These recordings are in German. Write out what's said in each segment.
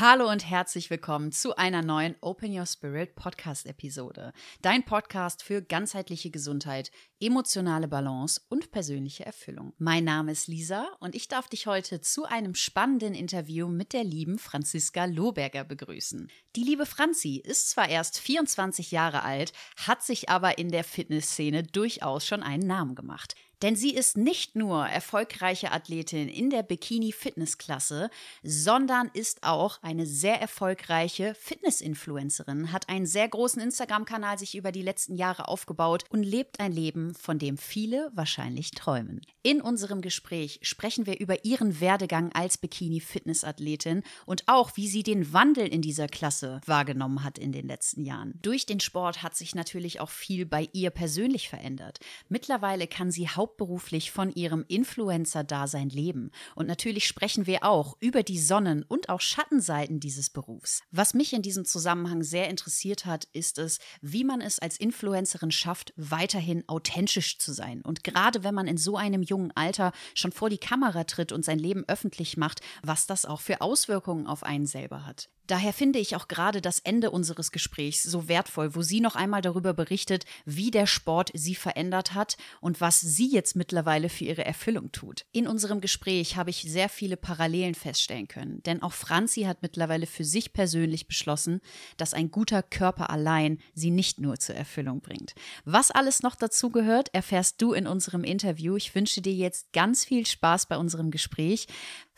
Hallo und herzlich willkommen zu einer neuen Open Your Spirit Podcast Episode. Dein Podcast für ganzheitliche Gesundheit, emotionale Balance und persönliche Erfüllung. Mein Name ist Lisa und ich darf dich heute zu einem spannenden Interview mit der lieben Franziska Lohberger begrüßen. Die liebe Franzi ist zwar erst 24 Jahre alt, hat sich aber in der Fitnessszene durchaus schon einen Namen gemacht. Denn sie ist nicht nur erfolgreiche Athletin in der Bikini-Fitness-Klasse, sondern ist auch eine sehr erfolgreiche Fitness-Influencerin, hat einen sehr großen Instagram-Kanal sich über die letzten Jahre aufgebaut und lebt ein Leben, von dem viele wahrscheinlich träumen. In unserem Gespräch sprechen wir über ihren Werdegang als Bikini-Fitness-Athletin und auch, wie sie den Wandel in dieser Klasse wahrgenommen hat in den letzten Jahren. Durch den Sport hat sich natürlich auch viel bei ihr persönlich verändert. Mittlerweile kann sie hauptsächlich hauptberuflich von ihrem Influencer-Dasein leben. Und natürlich sprechen wir auch über die Sonnen- und auch Schattenseiten dieses Berufs. Was mich in diesem Zusammenhang sehr interessiert hat, ist es, wie man es als Influencerin schafft, weiterhin authentisch zu sein. Und gerade wenn man in so einem jungen Alter schon vor die Kamera tritt und sein Leben öffentlich macht, was das auch für Auswirkungen auf einen selber hat. Daher finde ich auch gerade das Ende unseres Gesprächs so wertvoll, wo sie noch einmal darüber berichtet, wie der Sport sie verändert hat und was sie jetzt mittlerweile für ihre Erfüllung tut. In unserem Gespräch habe ich sehr viele Parallelen feststellen können, denn auch Franzi hat mittlerweile für sich persönlich beschlossen, dass ein guter Körper allein sie nicht nur zur Erfüllung bringt. Was alles noch dazu gehört, erfährst du in unserem Interview. Ich wünsche dir jetzt ganz viel Spaß bei unserem Gespräch.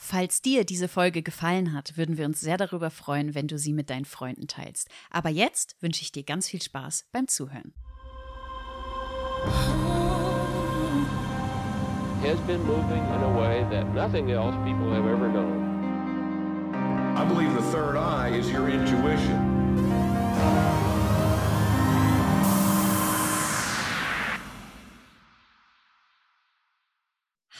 Falls dir diese Folge gefallen hat, würden wir uns sehr darüber freuen, wenn du sie mit deinen Freunden teilst. Aber jetzt wünsche ich dir ganz viel Spaß beim Zuhören. Has been moving in a way that nothing else people have ever known. I believe the third eye is your intuition.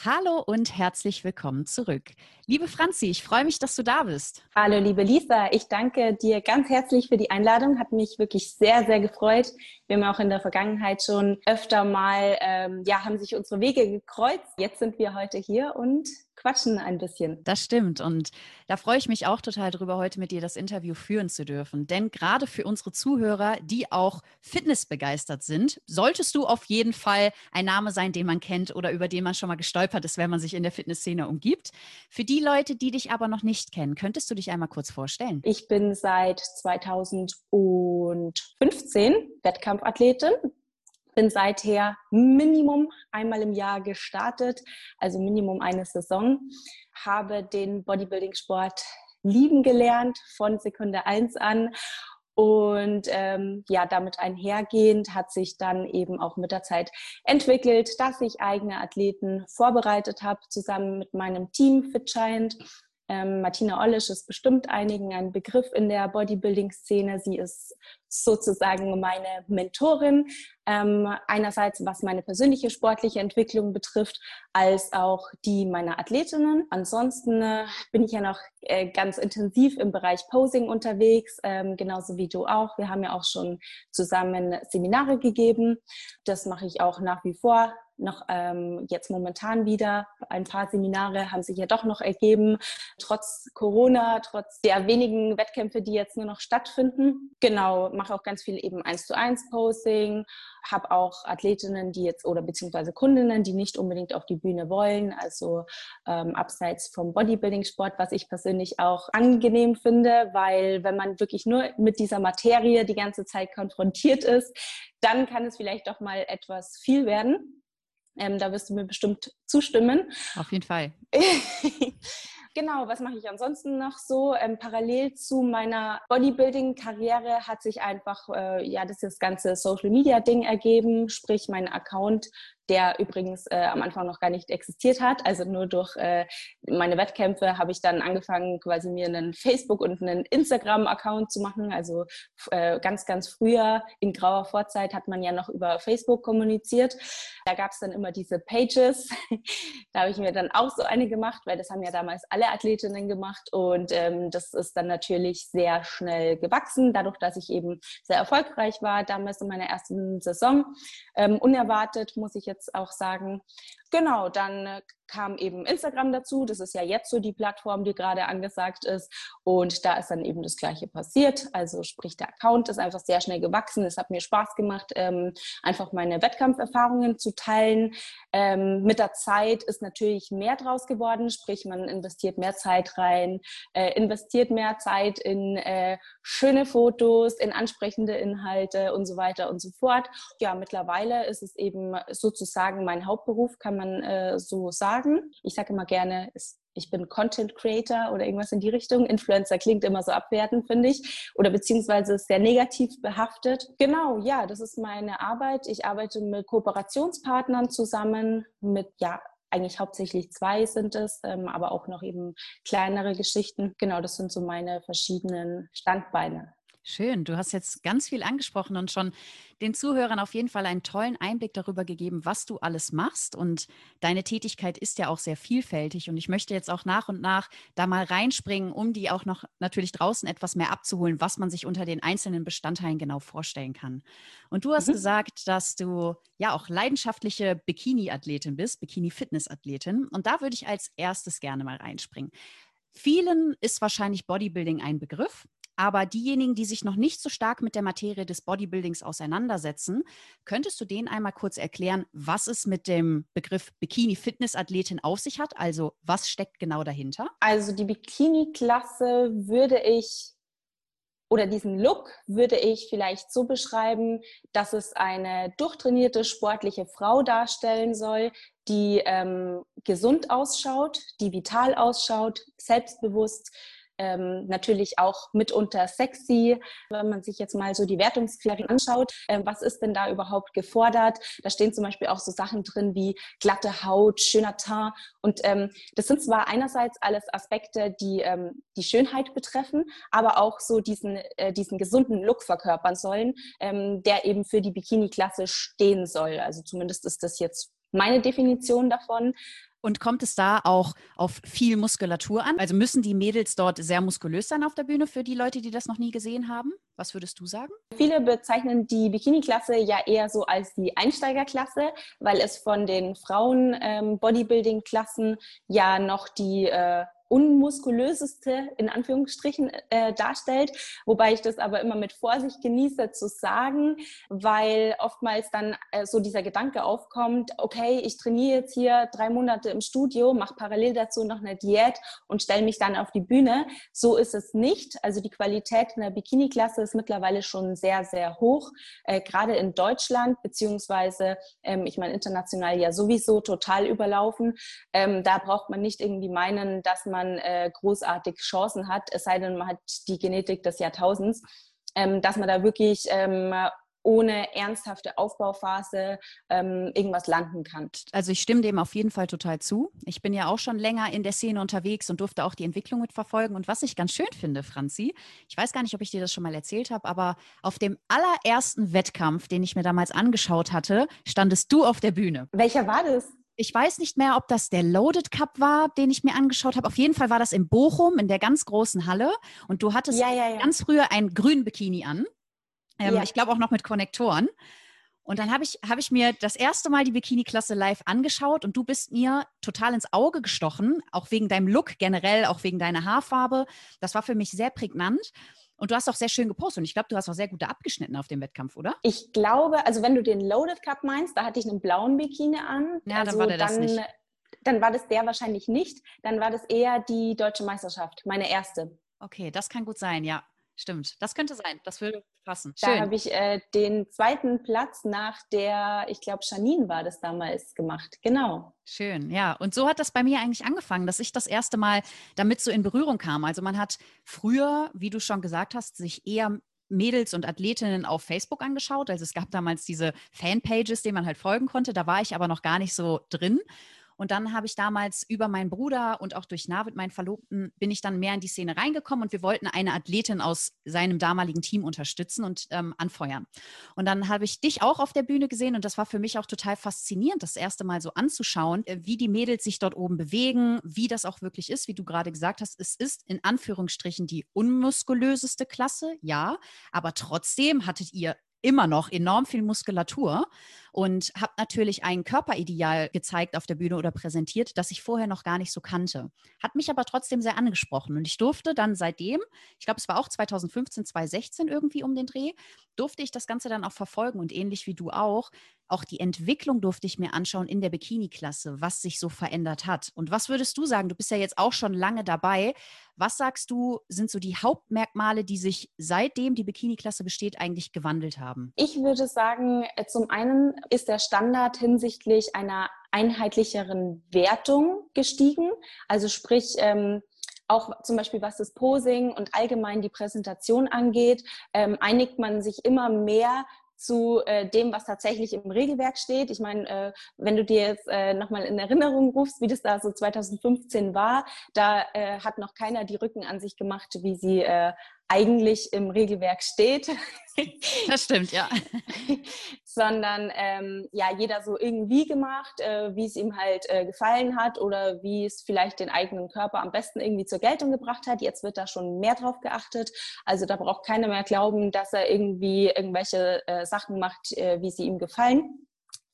Hallo und herzlich willkommen zurück. Liebe Franzi, ich freue mich, dass du da bist. Hallo, liebe Lisa. Ich danke dir ganz herzlich für die Einladung. Hat mich wirklich sehr, sehr gefreut. Wir haben auch in der Vergangenheit schon öfter mal, ähm, ja, haben sich unsere Wege gekreuzt. Jetzt sind wir heute hier und quatschen ein bisschen. Das stimmt. Und da freue ich mich auch total drüber, heute mit dir das Interview führen zu dürfen. Denn gerade für unsere Zuhörer, die auch fitnessbegeistert sind, solltest du auf jeden Fall ein Name sein, den man kennt oder über den man schon mal gestolpert ist, wenn man sich in der Fitnessszene umgibt. Für die Leute, die dich aber noch nicht kennen, könntest du dich einmal kurz vorstellen? Ich bin seit 2015 Wettkampfathletin bin seither Minimum einmal im Jahr gestartet, also Minimum eine Saison, habe den Bodybuilding-Sport lieben gelernt von Sekunde 1 an. Und ähm, ja, damit einhergehend hat sich dann eben auch mit der Zeit entwickelt, dass ich eigene Athleten vorbereitet habe, zusammen mit meinem Team Fit Giant ähm, Martina Ollisch ist bestimmt einigen ein Begriff in der Bodybuilding-Szene. Sie ist sozusagen meine Mentorin. Ähm, einerseits, was meine persönliche sportliche Entwicklung betrifft, als auch die meiner Athletinnen. Ansonsten äh, bin ich ja noch äh, ganz intensiv im Bereich Posing unterwegs, ähm, genauso wie du auch. Wir haben ja auch schon zusammen Seminare gegeben. Das mache ich auch nach wie vor noch ähm, jetzt momentan wieder. Ein paar Seminare haben sich ja doch noch ergeben, trotz Corona, trotz der wenigen Wettkämpfe, die jetzt nur noch stattfinden. Genau, mache auch ganz viel eben eins zu eins Posing, habe auch Athletinnen, die jetzt oder beziehungsweise Kundinnen, die nicht unbedingt auf die Bühne wollen, also ähm, abseits vom Bodybuilding-Sport, was ich persönlich auch angenehm finde, weil wenn man wirklich nur mit dieser Materie die ganze Zeit konfrontiert ist, dann kann es vielleicht doch mal etwas viel werden. Ähm, da wirst du mir bestimmt zustimmen. Auf jeden Fall. Genau, was mache ich ansonsten noch so? Ähm, parallel zu meiner Bodybuilding-Karriere hat sich einfach äh, ja das, das ganze Social-Media-Ding ergeben, sprich mein Account der übrigens äh, am Anfang noch gar nicht existiert hat. Also nur durch äh, meine Wettkämpfe habe ich dann angefangen, quasi mir einen Facebook- und einen Instagram-Account zu machen. Also äh, ganz, ganz früher in grauer Vorzeit hat man ja noch über Facebook kommuniziert. Da gab es dann immer diese Pages. da habe ich mir dann auch so eine gemacht, weil das haben ja damals alle Athletinnen gemacht. Und ähm, das ist dann natürlich sehr schnell gewachsen, dadurch, dass ich eben sehr erfolgreich war damals in meiner ersten Saison. Ähm, unerwartet muss ich jetzt jetzt auch sagen, genau, dann äh, kam eben Instagram dazu. Das ist ja jetzt so die Plattform, die gerade angesagt ist. Und da ist dann eben das Gleiche passiert. Also sprich, der Account ist einfach sehr schnell gewachsen. Es hat mir Spaß gemacht, ähm, einfach meine Wettkampferfahrungen zu teilen. Ähm, mit der Zeit ist natürlich mehr draus geworden. Sprich, man investiert mehr Zeit rein, äh, investiert mehr Zeit in äh, schöne Fotos, in ansprechende Inhalte und so weiter und so fort. Ja, mittlerweile ist es eben sozusagen mein Hauptberuf, kann man äh, so sagen. Ich sage immer gerne, ich bin Content Creator oder irgendwas in die Richtung. Influencer klingt immer so abwertend, finde ich, oder beziehungsweise ist sehr negativ behaftet. Genau, ja, das ist meine Arbeit. Ich arbeite mit Kooperationspartnern zusammen, mit ja eigentlich hauptsächlich zwei sind es, ähm, aber auch noch eben kleinere Geschichten. Genau, das sind so meine verschiedenen Standbeine. Schön, du hast jetzt ganz viel angesprochen und schon den Zuhörern auf jeden Fall einen tollen Einblick darüber gegeben, was du alles machst. Und deine Tätigkeit ist ja auch sehr vielfältig. Und ich möchte jetzt auch nach und nach da mal reinspringen, um die auch noch natürlich draußen etwas mehr abzuholen, was man sich unter den einzelnen Bestandteilen genau vorstellen kann. Und du hast mhm. gesagt, dass du ja auch leidenschaftliche Bikini-Athletin bist, Bikini-Fitness-Athletin. Und da würde ich als erstes gerne mal reinspringen. Vielen ist wahrscheinlich Bodybuilding ein Begriff. Aber diejenigen, die sich noch nicht so stark mit der Materie des Bodybuildings auseinandersetzen, könntest du denen einmal kurz erklären, was es mit dem Begriff Bikini-Fitness-Athletin auf sich hat? Also was steckt genau dahinter? Also die Bikini-Klasse würde ich oder diesen Look würde ich vielleicht so beschreiben, dass es eine durchtrainierte sportliche Frau darstellen soll, die ähm, gesund ausschaut, die vital ausschaut, selbstbewusst, ähm, natürlich auch mitunter sexy. Wenn man sich jetzt mal so die Wertungskriterien anschaut, äh, was ist denn da überhaupt gefordert? Da stehen zum Beispiel auch so Sachen drin wie glatte Haut, schöner Teint. Und ähm, das sind zwar einerseits alles Aspekte, die ähm, die Schönheit betreffen, aber auch so diesen, äh, diesen gesunden Look verkörpern sollen, ähm, der eben für die Bikini-Klasse stehen soll. Also zumindest ist das jetzt meine Definition davon. Und kommt es da auch auf viel Muskulatur an? Also müssen die Mädels dort sehr muskulös sein auf der Bühne für die Leute, die das noch nie gesehen haben? Was würdest du sagen? Viele bezeichnen die Bikini-Klasse ja eher so als die Einsteigerklasse, weil es von den Frauen-Bodybuilding-Klassen ähm, ja noch die äh, unmuskulöseste in Anführungsstrichen äh, darstellt, wobei ich das aber immer mit Vorsicht genieße zu sagen, weil oftmals dann äh, so dieser Gedanke aufkommt, okay, ich trainiere jetzt hier drei Monate im Studio, mache parallel dazu noch eine Diät und stelle mich dann auf die Bühne. So ist es nicht. Also die Qualität in der Bikini-Klasse ist mittlerweile schon sehr, sehr hoch, äh, gerade in Deutschland, beziehungsweise, ähm, ich meine, international ja sowieso total überlaufen. Ähm, da braucht man nicht irgendwie meinen, dass man man äh, großartig Chancen hat, es sei denn, man hat die Genetik des Jahrtausends, ähm, dass man da wirklich ähm, ohne ernsthafte Aufbauphase ähm, irgendwas landen kann. Also ich stimme dem auf jeden Fall total zu. Ich bin ja auch schon länger in der Szene unterwegs und durfte auch die Entwicklung mitverfolgen. Und was ich ganz schön finde, Franzi, ich weiß gar nicht, ob ich dir das schon mal erzählt habe, aber auf dem allerersten Wettkampf, den ich mir damals angeschaut hatte, standest du auf der Bühne. Welcher war das? Ich weiß nicht mehr, ob das der Loaded Cup war, den ich mir angeschaut habe. Auf jeden Fall war das in Bochum, in der ganz großen Halle. Und du hattest ja, ja, ja. ganz früher einen grünen Bikini an. Ähm, ich glaube auch noch mit Konnektoren. Und dann habe ich, hab ich mir das erste Mal die Bikini-Klasse live angeschaut und du bist mir total ins Auge gestochen, auch wegen deinem Look generell, auch wegen deiner Haarfarbe. Das war für mich sehr prägnant. Und du hast auch sehr schön gepostet und ich glaube, du hast auch sehr gut da abgeschnitten auf dem Wettkampf, oder? Ich glaube, also wenn du den Loaded Cup meinst, da hatte ich einen blauen Bikini an. Ja, also dann war der dann, das nicht. Dann war das der wahrscheinlich nicht. Dann war das eher die deutsche Meisterschaft, meine erste. Okay, das kann gut sein, ja. Stimmt, das könnte sein. Das würde passen. Schön. Da habe ich äh, den zweiten Platz nach der, ich glaube, Janine war das damals gemacht. Genau. Schön, ja. Und so hat das bei mir eigentlich angefangen, dass ich das erste Mal damit so in Berührung kam. Also man hat früher, wie du schon gesagt hast, sich eher Mädels und Athletinnen auf Facebook angeschaut. Also es gab damals diese Fanpages, denen man halt folgen konnte. Da war ich aber noch gar nicht so drin. Und dann habe ich damals über meinen Bruder und auch durch Navid, meinen Verlobten, bin ich dann mehr in die Szene reingekommen und wir wollten eine Athletin aus seinem damaligen Team unterstützen und ähm, anfeuern. Und dann habe ich dich auch auf der Bühne gesehen und das war für mich auch total faszinierend, das erste Mal so anzuschauen, äh, wie die Mädels sich dort oben bewegen, wie das auch wirklich ist, wie du gerade gesagt hast. Es ist in Anführungsstrichen die unmuskulöseste Klasse, ja, aber trotzdem hattet ihr immer noch enorm viel Muskulatur und habe natürlich ein Körperideal gezeigt auf der Bühne oder präsentiert, das ich vorher noch gar nicht so kannte. Hat mich aber trotzdem sehr angesprochen und ich durfte dann seitdem, ich glaube, es war auch 2015, 2016 irgendwie um den Dreh, durfte ich das Ganze dann auch verfolgen und ähnlich wie du auch, auch die Entwicklung durfte ich mir anschauen in der Bikini-Klasse, was sich so verändert hat. Und was würdest du sagen? Du bist ja jetzt auch schon lange dabei. Was sagst du, sind so die Hauptmerkmale, die sich seitdem die Bikini-Klasse besteht, eigentlich gewandelt haben? Ich würde sagen, äh, zum einen ist der Standard hinsichtlich einer einheitlicheren Wertung gestiegen. Also sprich, ähm, auch zum Beispiel was das Posing und allgemein die Präsentation angeht, ähm, einigt man sich immer mehr zu äh, dem, was tatsächlich im Regelwerk steht. Ich meine, äh, wenn du dir jetzt äh, nochmal in Erinnerung rufst, wie das da so 2015 war, da äh, hat noch keiner die Rücken an sich gemacht, wie sie äh, eigentlich im Regelwerk steht. Das stimmt, ja. Sondern ähm, ja, jeder so irgendwie gemacht, äh, wie es ihm halt äh, gefallen hat oder wie es vielleicht den eigenen Körper am besten irgendwie zur Geltung gebracht hat. Jetzt wird da schon mehr drauf geachtet. Also da braucht keiner mehr glauben, dass er irgendwie irgendwelche äh, Sachen macht, äh, wie sie ihm gefallen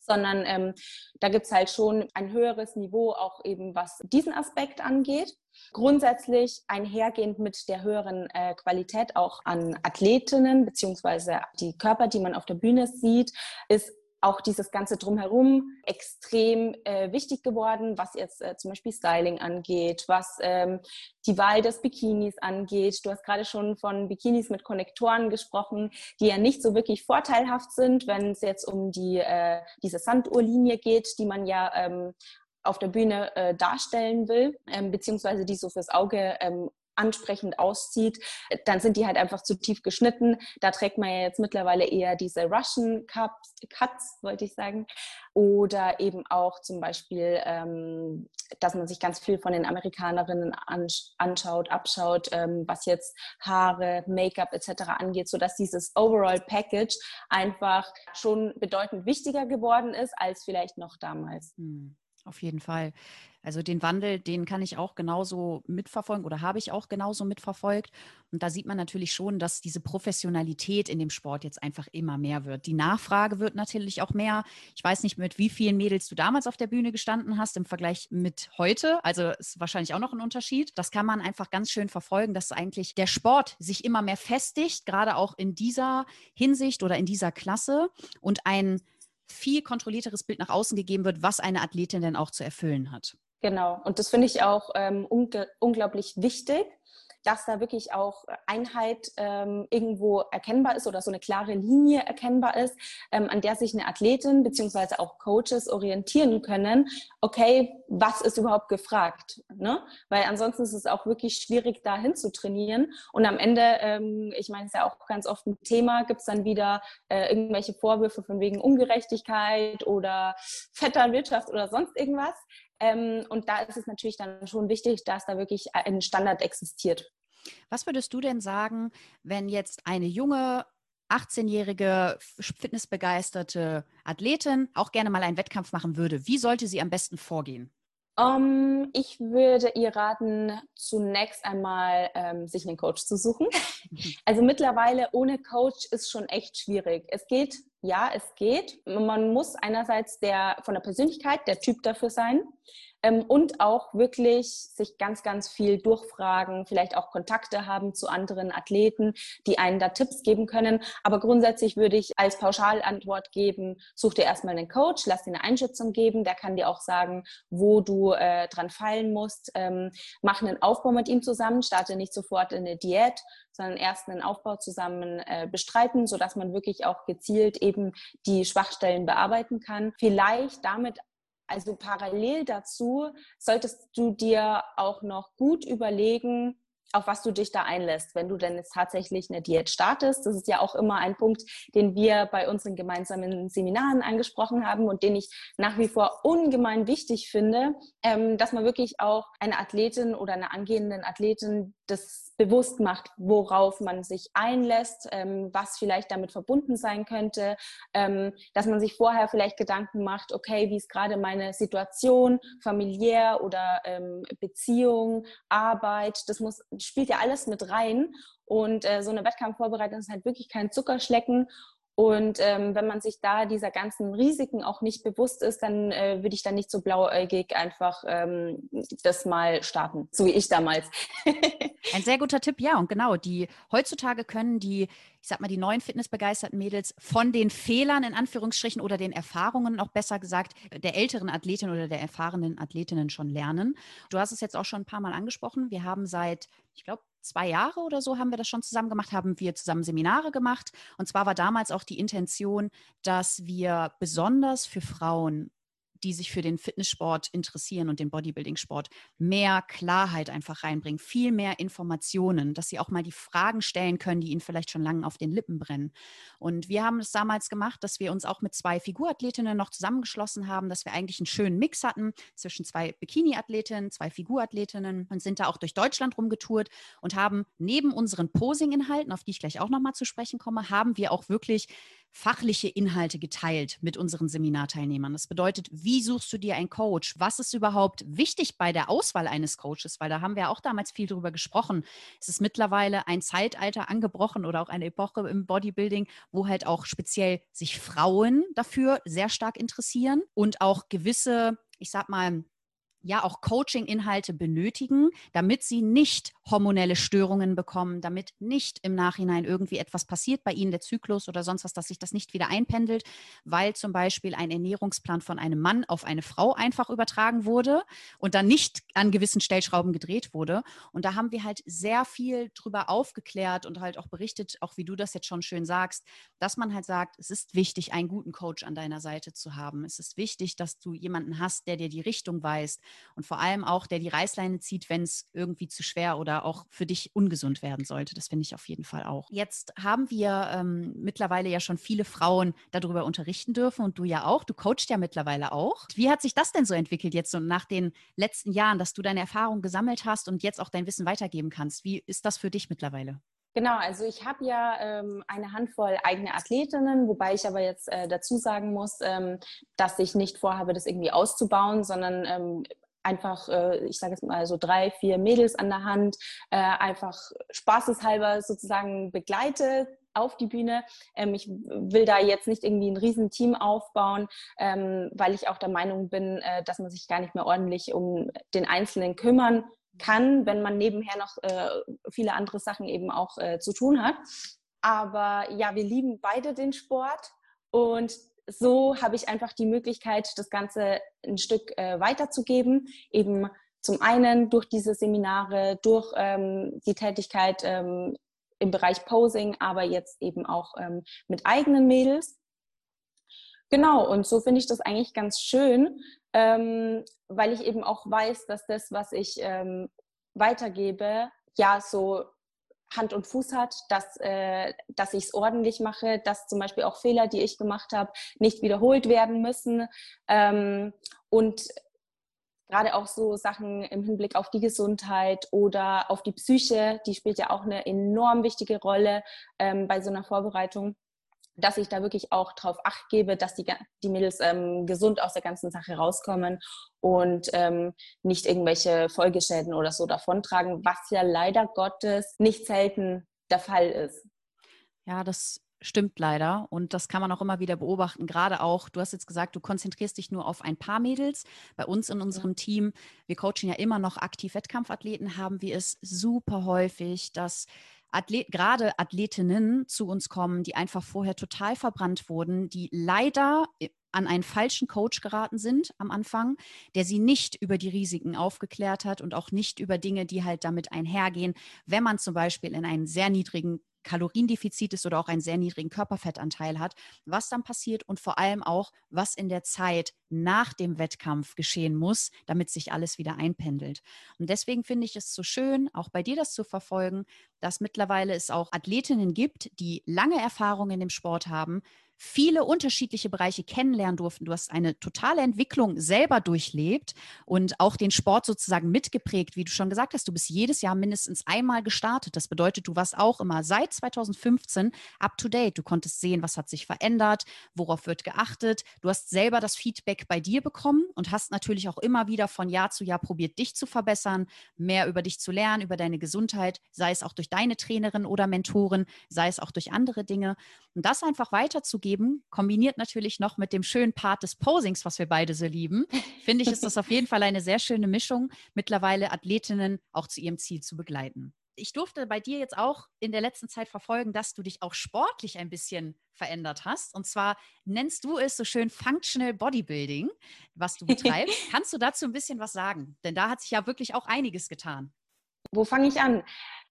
sondern ähm, da gibt es halt schon ein höheres Niveau, auch eben was diesen Aspekt angeht. Grundsätzlich einhergehend mit der höheren äh, Qualität auch an Athletinnen beziehungsweise die Körper, die man auf der Bühne sieht, ist auch dieses ganze Drumherum extrem äh, wichtig geworden, was jetzt äh, zum Beispiel Styling angeht, was ähm, die Wahl des Bikinis angeht. Du hast gerade schon von Bikinis mit Konnektoren gesprochen, die ja nicht so wirklich vorteilhaft sind, wenn es jetzt um die, äh, diese Sanduhrlinie geht, die man ja ähm, auf der Bühne äh, darstellen will, ähm, beziehungsweise die so fürs Auge ähm, ansprechend auszieht, dann sind die halt einfach zu tief geschnitten. Da trägt man ja jetzt mittlerweile eher diese Russian Cups, Cuts, wollte ich sagen. Oder eben auch zum Beispiel, ähm, dass man sich ganz viel von den Amerikanerinnen anschaut, abschaut, ähm, was jetzt Haare, Make-up etc. angeht, sodass dieses Overall Package einfach schon bedeutend wichtiger geworden ist als vielleicht noch damals. Hm. Auf jeden Fall. Also den Wandel, den kann ich auch genauso mitverfolgen oder habe ich auch genauso mitverfolgt. Und da sieht man natürlich schon, dass diese Professionalität in dem Sport jetzt einfach immer mehr wird. Die Nachfrage wird natürlich auch mehr. Ich weiß nicht, mit wie vielen Mädels du damals auf der Bühne gestanden hast im Vergleich mit heute. Also ist wahrscheinlich auch noch ein Unterschied. Das kann man einfach ganz schön verfolgen, dass eigentlich der Sport sich immer mehr festigt, gerade auch in dieser Hinsicht oder in dieser Klasse und ein viel kontrollierteres Bild nach außen gegeben wird, was eine Athletin denn auch zu erfüllen hat. Genau, und das finde ich auch ähm, unglaublich wichtig, dass da wirklich auch Einheit ähm, irgendwo erkennbar ist oder so eine klare Linie erkennbar ist, ähm, an der sich eine Athletin beziehungsweise auch Coaches orientieren können. Okay, was ist überhaupt gefragt? Ne? Weil ansonsten ist es auch wirklich schwierig, dahin zu trainieren. Und am Ende, ähm, ich meine, es ist ja auch ganz oft ein Thema, gibt es dann wieder äh, irgendwelche Vorwürfe von wegen Ungerechtigkeit oder Vetternwirtschaft oder sonst irgendwas. Ähm, und da ist es natürlich dann schon wichtig, dass da wirklich ein Standard existiert. Was würdest du denn sagen, wenn jetzt eine junge 18-jährige fitnessbegeisterte Athletin auch gerne mal einen Wettkampf machen würde? Wie sollte sie am besten vorgehen? Um, ähm, ich würde ihr raten, zunächst einmal ähm, sich einen Coach zu suchen. Also mittlerweile ohne Coach ist schon echt schwierig. Es geht, ja, es geht. Man muss einerseits der von der Persönlichkeit der Typ dafür sein ähm, und auch wirklich sich ganz, ganz viel durchfragen, vielleicht auch Kontakte haben zu anderen Athleten, die einen da Tipps geben können. Aber grundsätzlich würde ich als Pauschalantwort geben, such dir erstmal einen Coach, lass dir eine Einschätzung geben, der kann dir auch sagen, wo du äh, dran fallen musst. Ähm, mach einen Aufbau mit ihm zusammen, starte nicht sofort in eine Diät, sondern erst einen Aufbau zusammen äh, bestreiten, sodass man wirklich auch gezielt eben die Schwachstellen bearbeiten kann. Vielleicht damit also parallel dazu solltest du dir auch noch gut überlegen, auf was du dich da einlässt, wenn du denn jetzt tatsächlich eine Diät startest. Das ist ja auch immer ein Punkt, den wir bei unseren gemeinsamen Seminaren angesprochen haben und den ich nach wie vor ungemein wichtig finde, ähm, dass man wirklich auch eine Athletin oder eine angehenden Athletin das bewusst macht, worauf man sich einlässt, ähm, was vielleicht damit verbunden sein könnte, ähm, dass man sich vorher vielleicht Gedanken macht, okay, wie ist gerade meine Situation, familiär oder ähm, Beziehung, Arbeit, das muss, spielt ja alles mit rein. Und äh, so eine Wettkampfvorbereitung ist halt wirklich kein Zuckerschlecken. Und ähm, wenn man sich da dieser ganzen Risiken auch nicht bewusst ist, dann äh, würde ich dann nicht so blauäugig einfach ähm, das mal starten, so wie ich damals. Ein sehr guter Tipp, ja. Und genau, die heutzutage können die, ich sag mal, die neuen fitnessbegeisterten Mädels von den Fehlern in Anführungsstrichen oder den Erfahrungen auch besser gesagt der älteren Athletin oder der erfahrenen Athletinnen schon lernen. Du hast es jetzt auch schon ein paar Mal angesprochen. Wir haben seit, ich glaube, zwei Jahre oder so haben wir das schon zusammen gemacht, haben wir zusammen Seminare gemacht. Und zwar war damals auch die Intention, dass wir besonders für Frauen die sich für den Fitnesssport interessieren und den Bodybuilding-Sport, mehr Klarheit einfach reinbringen, viel mehr Informationen, dass sie auch mal die Fragen stellen können, die ihnen vielleicht schon lange auf den Lippen brennen. Und wir haben es damals gemacht, dass wir uns auch mit zwei Figurathletinnen noch zusammengeschlossen haben, dass wir eigentlich einen schönen Mix hatten zwischen zwei Bikini-Athletinnen, zwei Figurathletinnen und sind da auch durch Deutschland rumgetourt und haben neben unseren Posing-Inhalten, auf die ich gleich auch nochmal zu sprechen komme, haben wir auch wirklich fachliche Inhalte geteilt mit unseren Seminarteilnehmern. Das bedeutet, wie suchst du dir einen Coach? Was ist überhaupt wichtig bei der Auswahl eines Coaches? Weil da haben wir auch damals viel drüber gesprochen. Es ist mittlerweile ein Zeitalter angebrochen oder auch eine Epoche im Bodybuilding, wo halt auch speziell sich Frauen dafür sehr stark interessieren und auch gewisse, ich sag mal, ja auch Coaching-Inhalte benötigen, damit sie nicht hormonelle Störungen bekommen, damit nicht im Nachhinein irgendwie etwas passiert bei ihnen, der Zyklus oder sonst was, dass sich das nicht wieder einpendelt, weil zum Beispiel ein Ernährungsplan von einem Mann auf eine Frau einfach übertragen wurde und dann nicht an gewissen Stellschrauben gedreht wurde. Und da haben wir halt sehr viel drüber aufgeklärt und halt auch berichtet, auch wie du das jetzt schon schön sagst, dass man halt sagt, es ist wichtig, einen guten Coach an deiner Seite zu haben. Es ist wichtig, dass du jemanden hast, der dir die Richtung weist und vor allem auch, der die Reißleine zieht, wenn es irgendwie zu schwer oder auch für dich ungesund werden sollte. Das finde ich auf jeden Fall auch. Jetzt haben wir ähm, mittlerweile ja schon viele Frauen darüber unterrichten dürfen und du ja auch. Du coachst ja mittlerweile auch. Wie hat sich das denn so entwickelt jetzt so nach den letzten Jahren, dass du deine Erfahrungen gesammelt hast und jetzt auch dein Wissen weitergeben kannst? Wie ist das für dich mittlerweile? Genau, also ich habe ja ähm, eine Handvoll eigene Athletinnen, wobei ich aber jetzt äh, dazu sagen muss, ähm, dass ich nicht vorhabe, das irgendwie auszubauen, sondern ähm, einfach, äh, ich sage jetzt mal so drei, vier Mädels an der Hand, äh, einfach spaßeshalber sozusagen begleite auf die Bühne. Ähm, ich will da jetzt nicht irgendwie ein Riesenteam aufbauen, ähm, weil ich auch der Meinung bin, äh, dass man sich gar nicht mehr ordentlich um den Einzelnen kümmern kann, wenn man nebenher noch äh, viele andere Sachen eben auch äh, zu tun hat. Aber ja, wir lieben beide den Sport und so habe ich einfach die Möglichkeit, das Ganze ein Stück äh, weiterzugeben. Eben zum einen durch diese Seminare, durch ähm, die Tätigkeit ähm, im Bereich Posing, aber jetzt eben auch ähm, mit eigenen Mädels. Genau, und so finde ich das eigentlich ganz schön, ähm, weil ich eben auch weiß, dass das, was ich ähm, weitergebe, ja so Hand und Fuß hat, dass, äh, dass ich es ordentlich mache, dass zum Beispiel auch Fehler, die ich gemacht habe, nicht wiederholt werden müssen. Ähm, und gerade auch so Sachen im Hinblick auf die Gesundheit oder auf die Psyche, die spielt ja auch eine enorm wichtige Rolle ähm, bei so einer Vorbereitung dass ich da wirklich auch darauf acht gebe, dass die, die Mädels ähm, gesund aus der ganzen Sache rauskommen und ähm, nicht irgendwelche Folgeschäden oder so davontragen, was ja leider Gottes nicht selten der Fall ist. Ja, das stimmt leider und das kann man auch immer wieder beobachten. Gerade auch, du hast jetzt gesagt, du konzentrierst dich nur auf ein paar Mädels. Bei uns in unserem. Team, wir coachen ja immer noch aktiv Wettkampfathleten, haben wir es super häufig, dass Athlet, gerade Athletinnen zu uns kommen, die einfach vorher total verbrannt wurden, die leider äh, an einen falschen Coach geraten sind am Anfang, der sie nicht über die Risiken aufgeklärt hat und auch nicht über Dinge, die halt damit einhergehen, wenn man zum Beispiel in einen sehr niedrigen Kaloriendefizit ist oder auch einen sehr niedrigen Körperfettanteil hat, was dann passiert und vor allem auch, was in der Zeit nach dem Wettkampf geschehen muss, damit sich alles wieder einpendelt. Und deswegen finde ich es so schön, auch bei dir das zu verfolgen, dass mittlerweile es auch Athletinnen gibt, die lange Erfahrung in dem Sport haben, viele unterschiedliche Bereiche kennenlernen durften. Du hast eine totale Entwicklung selber durchlebt und auch den Sport sozusagen mitgeprägt, wie du schon gesagt hast. Du bist jedes Jahr mindestens einmal gestartet. Das bedeutet, du warst auch immer seit 2015 up to date. Du konntest sehen, was hat sich verändert, worauf wird geachtet. Du hast selber das Feedback bei dir bekommen und hast natürlich auch immer wieder von Jahr zu Jahr probiert, dich zu verbessern, mehr über dich zu lernen, über deine Gesundheit, sei es auch durch deine Trainerin oder Mentoren, sei es auch durch andere Dinge. Und das einfach weiterzugeben, kombiniert natürlich noch mit dem schönen Part des Posings, was wir beide so lieben, finde ich, ist das auf jeden Fall eine sehr schöne Mischung, mittlerweile Athletinnen auch zu ihrem Ziel zu begleiten ich durfte bei dir jetzt auch in der letzten Zeit verfolgen, dass du dich auch sportlich ein bisschen verändert hast. Und zwar nennst du es so schön Functional Bodybuilding, was du betreibst. Kannst du dazu ein bisschen was sagen? Denn da hat sich ja wirklich auch einiges getan. Wo fange ich an?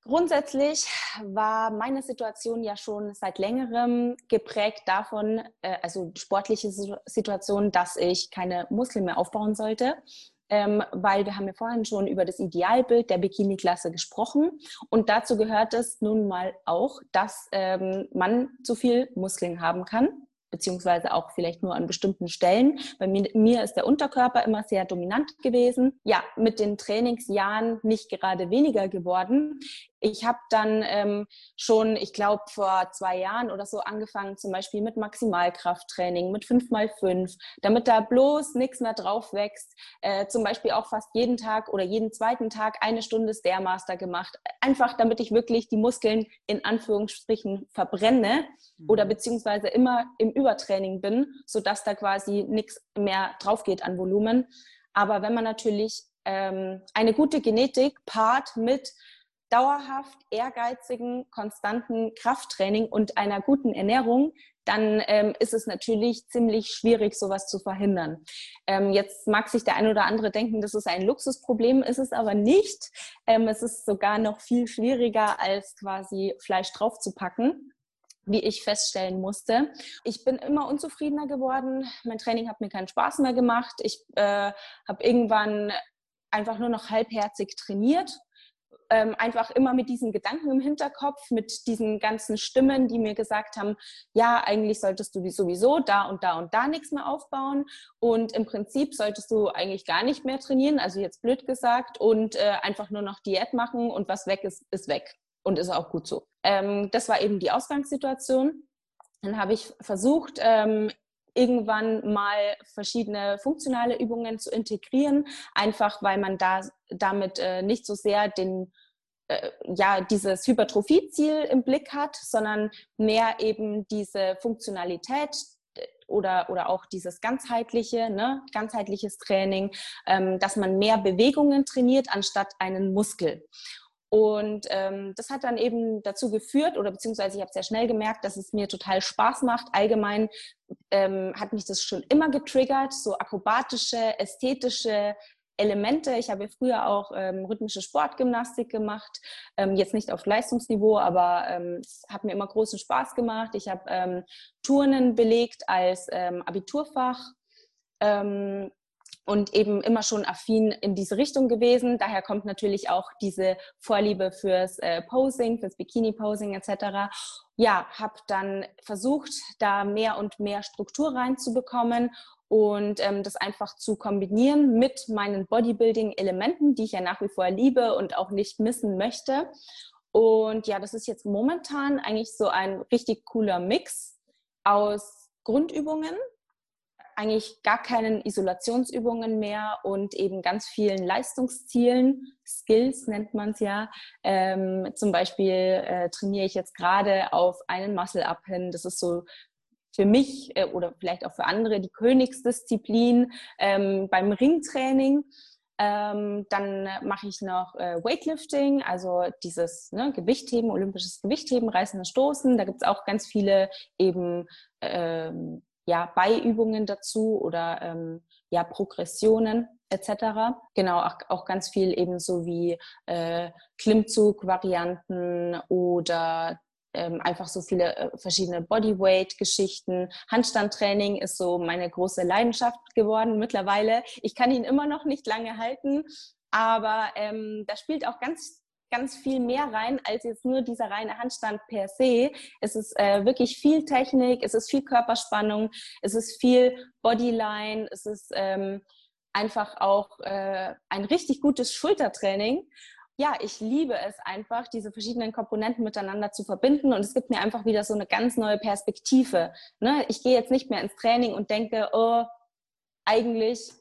Grundsätzlich war meine Situation ja schon seit längerem geprägt davon, äh, also sportliche Situation, dass ich keine Muskeln mehr aufbauen sollte. Ähm, weil wir haben ja vorhin schon über das Idealbild der Bikini-Klasse gesprochen. Und dazu gehört es nun mal auch, dass ähm, man zu viel Muskeln haben kann beziehungsweise auch vielleicht nur an bestimmten Stellen. Bei mir, mir, ist der Unterkörper immer sehr dominant gewesen. Ja, mit den Trainingsjahren nicht gerade weniger geworden. Ich habe dann ähm, schon, ich glaube, vor zwei Jahren oder so angefangen, zum Beispiel mit Maximalkrafttraining, mit 5x5, damit da bloß nichts mehr drauf wächst. Äh, zum Beispiel auch fast jeden Tag oder jeden zweiten Tag eine Stunde Stairmaster gemacht. Einfach, damit ich wirklich die Muskeln in Anführungsstrichen verbrenne mhm. oder beziehungsweise immer im Übertraining bin, sodass da quasi nichts mehr drauf geht an Volumen. Aber wenn man natürlich ähm, eine gute Genetik paart mit dauerhaft ehrgeizigen, konstanten Krafttraining und einer guten Ernährung, dann ähm, ist es natürlich ziemlich schwierig, sowas zu verhindern. Ähm, jetzt mag sich der ein oder andere denken, das ist ein Luxusproblem, ist es aber nicht. Ähm, es ist sogar noch viel schwieriger, als quasi Fleisch draufzupacken wie ich feststellen musste. Ich bin immer unzufriedener geworden. Mein Training hat mir keinen Spaß mehr gemacht. Ich äh, habe irgendwann einfach nur noch halbherzig trainiert ähm, einfach immer mit diesen Gedanken im Hinterkopf, mit diesen ganzen Stimmen, die mir gesagt haben, ja, eigentlich solltest du sowieso da und da und da nichts mehr aufbauen und im Prinzip solltest du eigentlich gar nicht mehr trainieren, also jetzt blöd gesagt, und äh, einfach nur noch Diät machen und was weg ist, ist weg und ist auch gut so. Ähm, das war eben die Ausgangssituation. Dann habe ich versucht, ähm, irgendwann mal verschiedene funktionale Übungen zu integrieren, einfach weil man da damit äh, nicht so sehr den äh, ja dieses Hypertrophieziel im Blick hat, sondern mehr eben diese Funktionalität äh, oder, oder auch dieses ganzheitliche, ne, ganzheitliches Training, ähm, dass man mehr Bewegungen trainiert anstatt einen Muskel. Und ähm, das hat dann eben dazu geführt, oder beziehungsweise ich habe sehr schnell gemerkt, dass es mir total Spaß macht. Allgemein ähm, hat mich das schon immer getriggert, so akrobatische, ästhetische Elemente. Ich habe früher auch ähm, rhythmische Sportgymnastik gemacht, ähm, jetzt nicht auf Leistungsniveau, aber ähm, es hat mir immer großen Spaß gemacht. Ich habe ähm, Turnen belegt als ähm, Abiturfach. Und eben immer schon affin in diese Richtung gewesen. Daher kommt natürlich auch diese Vorliebe fürs äh, Posing, fürs Bikini-Posing etc. Ja, habe dann versucht, da mehr und mehr Struktur reinzubekommen und ähm, das einfach zu kombinieren mit meinen Bodybuilding-Elementen, die ich ja nach wie vor liebe und auch nicht missen möchte. Und ja, das ist jetzt momentan eigentlich so ein richtig cooler Mix aus Grundübungen, eigentlich gar keinen Isolationsübungen mehr und eben ganz vielen Leistungszielen. Skills nennt man es ja. Ähm, zum Beispiel äh, trainiere ich jetzt gerade auf einen Muscle-Up hin. Das ist so für mich äh, oder vielleicht auch für andere die Königsdisziplin ähm, beim Ringtraining. Ähm, dann mache ich noch äh, Weightlifting, also dieses ne, Gewichtheben, olympisches Gewichtheben, Reißen und Stoßen. Da gibt es auch ganz viele eben ähm, ja, Beiübungen dazu oder ähm, ja, Progressionen etc. Genau, auch, auch ganz viel ebenso wie äh, Klimmzug-Varianten oder ähm, einfach so viele äh, verschiedene Bodyweight-Geschichten. Handstandtraining ist so meine große Leidenschaft geworden mittlerweile. Ich kann ihn immer noch nicht lange halten, aber ähm, da spielt auch ganz ganz viel mehr rein als jetzt nur dieser reine Handstand per se. Es ist äh, wirklich viel Technik, es ist viel Körperspannung, es ist viel Bodyline, es ist ähm, einfach auch äh, ein richtig gutes Schultertraining. Ja, ich liebe es einfach, diese verschiedenen Komponenten miteinander zu verbinden und es gibt mir einfach wieder so eine ganz neue Perspektive. Ne? Ich gehe jetzt nicht mehr ins Training und denke, oh, eigentlich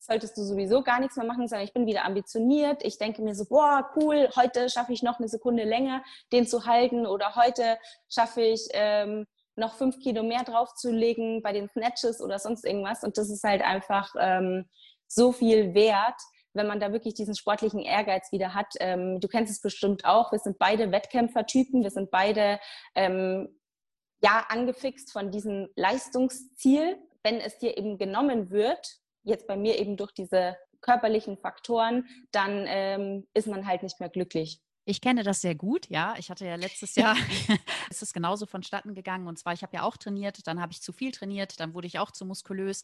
solltest du sowieso gar nichts mehr machen, sondern ich bin wieder ambitioniert. Ich denke mir so, boah, cool, heute schaffe ich noch eine Sekunde länger, den zu halten oder heute schaffe ich ähm, noch fünf Kilo mehr draufzulegen bei den Snatches oder sonst irgendwas. Und das ist halt einfach ähm, so viel wert, wenn man da wirklich diesen sportlichen Ehrgeiz wieder hat. Ähm, du kennst es bestimmt auch. Wir sind beide Wettkämpfertypen. Wir sind beide ähm, ja angefixt von diesem Leistungsziel. Wenn es dir eben genommen wird, jetzt bei mir eben durch diese körperlichen Faktoren, dann ähm, ist man halt nicht mehr glücklich. Ich kenne das sehr gut, ja. Ich hatte ja letztes Jahr, ist es genauso vonstatten gegangen. Und zwar, ich habe ja auch trainiert, dann habe ich zu viel trainiert, dann wurde ich auch zu muskulös.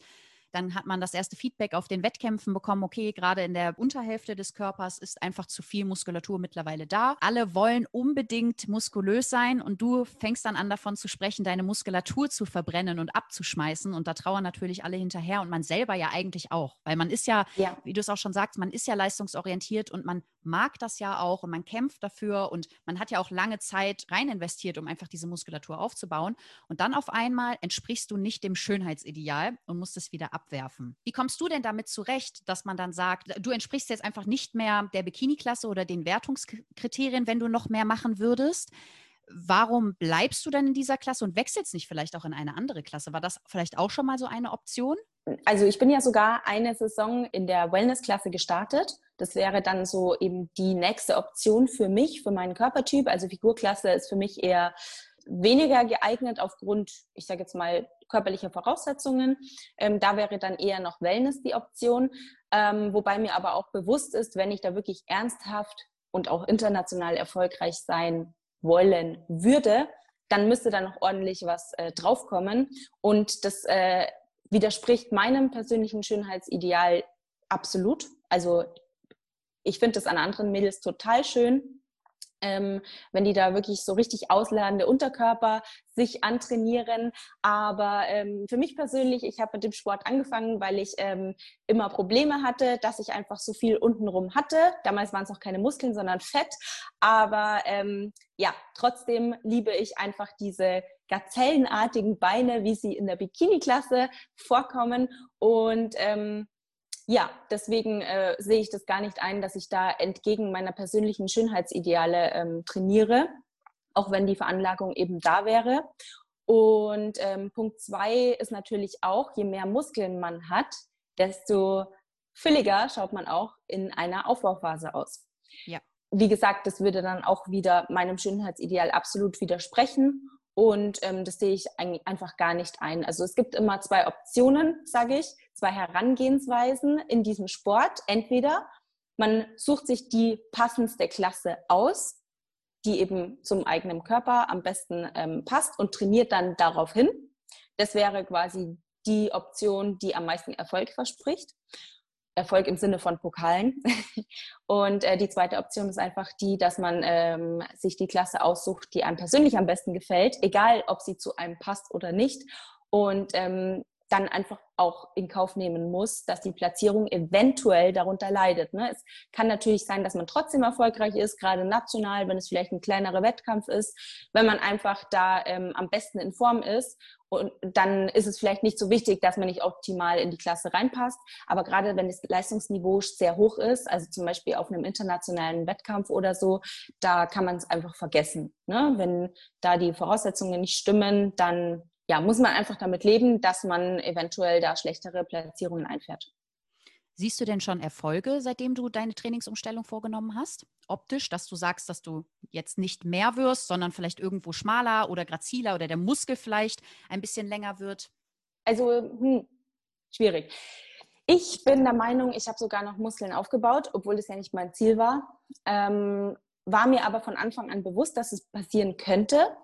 Dann hat man das erste Feedback auf den Wettkämpfen bekommen, okay, gerade in der Unterhälfte des Körpers ist einfach zu viel Muskulatur mittlerweile da. Alle wollen unbedingt muskulös sein und du fängst dann an davon zu sprechen, deine Muskulatur zu verbrennen und abzuschmeißen. Und da trauern natürlich alle hinterher und man selber ja eigentlich auch, weil man ist ja, ja. wie du es auch schon sagst, man ist ja leistungsorientiert und man mag das ja auch und man kämpft dafür und man hat ja auch lange Zeit rein investiert, um einfach diese Muskulatur aufzubauen. Und dann auf einmal entsprichst du nicht dem Schönheitsideal und musst es wieder abwerfen. Wie kommst du denn damit zurecht, dass man dann sagt, du entsprichst jetzt einfach nicht mehr der Bikini-Klasse oder den Wertungskriterien, wenn du noch mehr machen würdest? Warum bleibst du dann in dieser Klasse und wechselst nicht vielleicht auch in eine andere Klasse? War das vielleicht auch schon mal so eine Option? Also ich bin ja sogar eine Saison in der Wellness-Klasse gestartet. Das wäre dann so eben die nächste Option für mich, für meinen Körpertyp. Also Figurklasse ist für mich eher weniger geeignet aufgrund, ich sage jetzt mal, körperlicher Voraussetzungen. Ähm, da wäre dann eher noch Wellness die Option. Ähm, wobei mir aber auch bewusst ist, wenn ich da wirklich ernsthaft und auch international erfolgreich sein wollen würde, dann müsste da noch ordentlich was äh, draufkommen. Und das äh, widerspricht meinem persönlichen Schönheitsideal absolut. Also ich finde das an anderen Mädels total schön, ähm, wenn die da wirklich so richtig ausladende Unterkörper sich antrainieren. Aber ähm, für mich persönlich, ich habe mit dem Sport angefangen, weil ich ähm, immer Probleme hatte, dass ich einfach so viel untenrum hatte. Damals waren es auch keine Muskeln, sondern Fett. Aber ähm, ja, trotzdem liebe ich einfach diese gazellenartigen Beine, wie sie in der Bikini-Klasse vorkommen. Und ähm, ja, deswegen äh, sehe ich das gar nicht ein, dass ich da entgegen meiner persönlichen Schönheitsideale ähm, trainiere, auch wenn die Veranlagung eben da wäre. Und ähm, Punkt zwei ist natürlich auch, je mehr Muskeln man hat, desto fülliger schaut man auch in einer Aufbauphase aus. Ja. Wie gesagt, das würde dann auch wieder meinem Schönheitsideal absolut widersprechen. Und ähm, das sehe ich einfach gar nicht ein. Also es gibt immer zwei Optionen, sage ich zwei Herangehensweisen in diesem Sport. Entweder man sucht sich die passendste Klasse aus, die eben zum eigenen Körper am besten ähm, passt und trainiert dann darauf hin. Das wäre quasi die Option, die am meisten Erfolg verspricht. Erfolg im Sinne von Pokalen. Und äh, die zweite Option ist einfach die, dass man ähm, sich die Klasse aussucht, die einem persönlich am besten gefällt, egal ob sie zu einem passt oder nicht. Und ähm, dann einfach auch in Kauf nehmen muss, dass die Platzierung eventuell darunter leidet. Ne? Es kann natürlich sein, dass man trotzdem erfolgreich ist, gerade national, wenn es vielleicht ein kleinerer Wettkampf ist, wenn man einfach da ähm, am besten in Form ist. Und dann ist es vielleicht nicht so wichtig, dass man nicht optimal in die Klasse reinpasst. Aber gerade wenn das Leistungsniveau sehr hoch ist, also zum Beispiel auf einem internationalen Wettkampf oder so, da kann man es einfach vergessen. Ne? Wenn da die Voraussetzungen nicht stimmen, dann ja, muss man einfach damit leben, dass man eventuell da schlechtere Platzierungen einfährt. Siehst du denn schon Erfolge, seitdem du deine Trainingsumstellung vorgenommen hast? Optisch, dass du sagst, dass du jetzt nicht mehr wirst, sondern vielleicht irgendwo schmaler oder graziler oder der Muskel vielleicht ein bisschen länger wird? Also, hm, schwierig. Ich bin der Meinung, ich habe sogar noch Muskeln aufgebaut, obwohl das ja nicht mein Ziel war. Ähm, war mir aber von Anfang an bewusst, dass es passieren könnte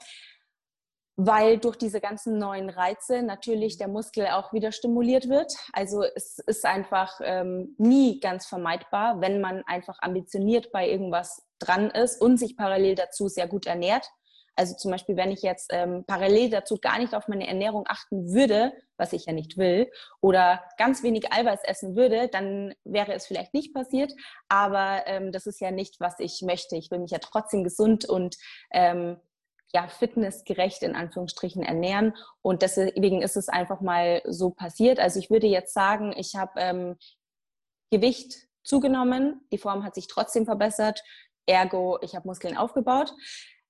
weil durch diese ganzen neuen Reize natürlich der Muskel auch wieder stimuliert wird. Also es ist einfach ähm, nie ganz vermeidbar, wenn man einfach ambitioniert bei irgendwas dran ist und sich parallel dazu sehr gut ernährt. Also zum Beispiel, wenn ich jetzt ähm, parallel dazu gar nicht auf meine Ernährung achten würde, was ich ja nicht will, oder ganz wenig Eiweiß essen würde, dann wäre es vielleicht nicht passiert. Aber ähm, das ist ja nicht, was ich möchte. Ich will mich ja trotzdem gesund und ähm, ja, fitnessgerecht in Anführungsstrichen ernähren. Und deswegen ist es einfach mal so passiert. Also ich würde jetzt sagen, ich habe ähm, Gewicht zugenommen, die Form hat sich trotzdem verbessert, ergo, ich habe Muskeln aufgebaut.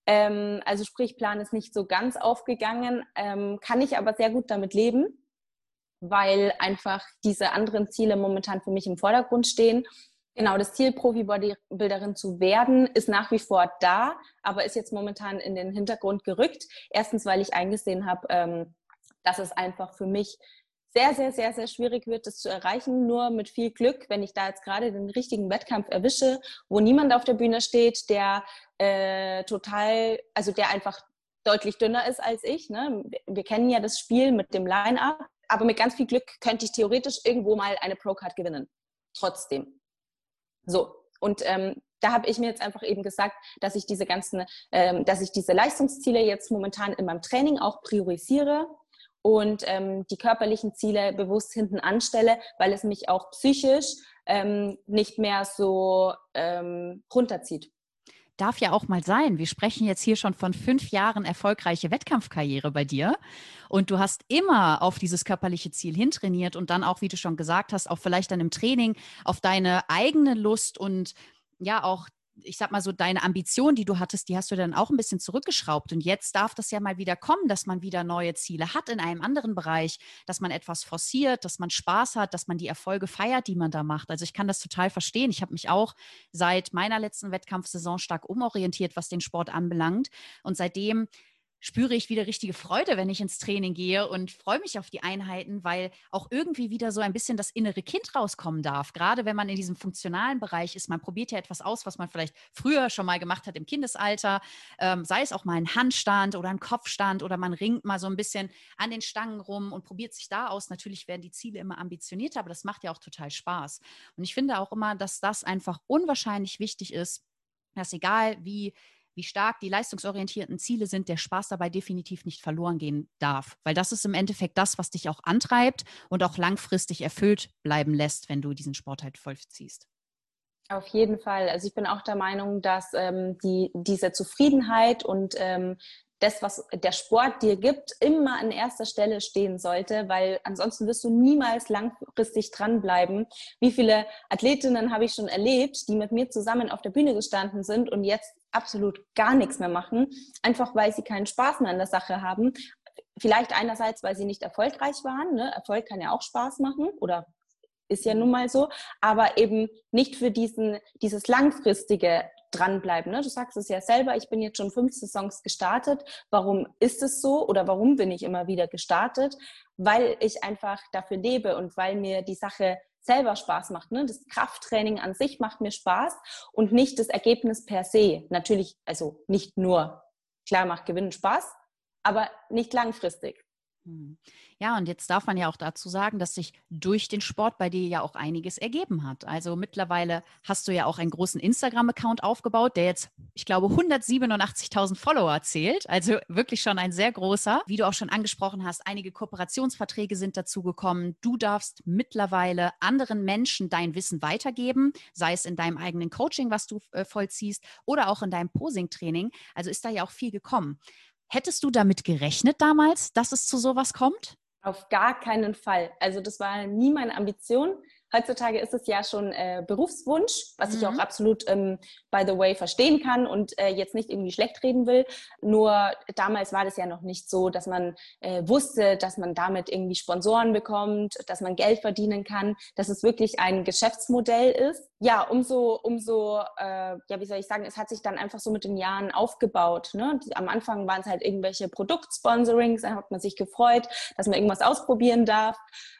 Ähm, also sprich, Plan ist nicht so ganz aufgegangen, ähm, kann ich aber sehr gut damit leben, weil einfach diese anderen Ziele momentan für mich im Vordergrund stehen. Genau, das Ziel, Profi-Bodybuilderin zu werden, ist nach wie vor da, aber ist jetzt momentan in den Hintergrund gerückt. Erstens, weil ich eingesehen habe, ähm, dass es einfach für mich sehr, sehr, sehr, sehr schwierig wird, das zu erreichen. Nur mit viel Glück, wenn ich da jetzt gerade den richtigen Wettkampf erwische, wo niemand auf der Bühne steht, der äh, total, also der einfach deutlich dünner ist als ich. Ne? Wir kennen ja das Spiel mit dem Line-Up, aber mit ganz viel Glück könnte ich theoretisch irgendwo mal eine Pro-Card gewinnen. Trotzdem. So, und ähm, da habe ich mir jetzt einfach eben gesagt, dass ich diese ganzen, ähm, dass ich diese Leistungsziele jetzt momentan in meinem Training auch priorisiere und ähm, die körperlichen Ziele bewusst hinten anstelle, weil es mich auch psychisch ähm, nicht mehr so ähm, runterzieht. Darf ja auch mal sein. Wir sprechen jetzt hier schon von fünf Jahren erfolgreiche Wettkampfkarriere bei dir. Und du hast immer auf dieses körperliche Ziel hintrainiert und dann auch, wie du schon gesagt hast, auch vielleicht dann im Training auf deine eigene Lust und ja auch ich sag mal so, deine Ambition, die du hattest, die hast du dann auch ein bisschen zurückgeschraubt. Und jetzt darf das ja mal wieder kommen, dass man wieder neue Ziele hat in einem anderen Bereich, dass man etwas forciert, dass man Spaß hat, dass man die Erfolge feiert, die man da macht. Also ich kann das total verstehen. Ich habe mich auch seit meiner letzten Wettkampfsaison stark umorientiert, was den Sport anbelangt. Und seitdem spüre ich wieder richtige Freude, wenn ich ins Training gehe und freue mich auf die Einheiten, weil auch irgendwie wieder so ein bisschen das innere Kind rauskommen darf. Gerade wenn man in diesem funktionalen Bereich ist, man probiert ja etwas aus, was man vielleicht früher schon mal gemacht hat im Kindesalter, ähm, sei es auch mal ein Handstand oder ein Kopfstand oder man ringt mal so ein bisschen an den Stangen rum und probiert sich da aus. Natürlich werden die Ziele immer ambitionierter, aber das macht ja auch total Spaß. Und ich finde auch immer, dass das einfach unwahrscheinlich wichtig ist, dass egal wie wie stark die leistungsorientierten Ziele sind, der Spaß dabei definitiv nicht verloren gehen darf. Weil das ist im Endeffekt das, was dich auch antreibt und auch langfristig erfüllt bleiben lässt, wenn du diesen Sport halt vollziehst. Auf jeden Fall. Also ich bin auch der Meinung, dass ähm, die, diese Zufriedenheit und ähm, das, was der Sport dir gibt, immer an erster Stelle stehen sollte, weil ansonsten wirst du niemals langfristig dranbleiben. Wie viele Athletinnen habe ich schon erlebt, die mit mir zusammen auf der Bühne gestanden sind und jetzt absolut gar nichts mehr machen, einfach weil sie keinen Spaß mehr an der Sache haben. Vielleicht einerseits, weil sie nicht erfolgreich waren. Ne? Erfolg kann ja auch Spaß machen oder ist ja nun mal so, aber eben nicht für diesen, dieses langfristige dranbleiben. Ne? Du sagst es ja selber, ich bin jetzt schon fünf Saisons gestartet. Warum ist es so oder warum bin ich immer wieder gestartet? Weil ich einfach dafür lebe und weil mir die Sache selber Spaß macht. Ne? Das Krafttraining an sich macht mir Spaß und nicht das Ergebnis per se. Natürlich, also nicht nur, klar macht Gewinnen Spaß, aber nicht langfristig. Hm. Ja, und jetzt darf man ja auch dazu sagen, dass sich durch den Sport bei dir ja auch einiges ergeben hat. Also mittlerweile hast du ja auch einen großen Instagram-Account aufgebaut, der jetzt, ich glaube, 187.000 Follower zählt. Also wirklich schon ein sehr großer. Wie du auch schon angesprochen hast, einige Kooperationsverträge sind dazu gekommen. Du darfst mittlerweile anderen Menschen dein Wissen weitergeben, sei es in deinem eigenen Coaching, was du äh, vollziehst, oder auch in deinem Posing-Training. Also ist da ja auch viel gekommen. Hättest du damit gerechnet damals, dass es zu sowas kommt? Auf gar keinen Fall. Also das war nie meine Ambition. Heutzutage ist es ja schon äh, Berufswunsch, was mhm. ich auch mhm. absolut, ähm, by the way, verstehen kann und äh, jetzt nicht irgendwie schlecht reden will. Nur damals war das ja noch nicht so, dass man äh, wusste, dass man damit irgendwie Sponsoren bekommt, dass man Geld verdienen kann, dass es wirklich ein Geschäftsmodell ist. Ja, umso, umso, äh, ja, wie soll ich sagen, es hat sich dann einfach so mit den Jahren aufgebaut. Ne? Am Anfang waren es halt irgendwelche Produktsponsorings, da hat man sich gefreut, dass man irgendwas ausprobieren darf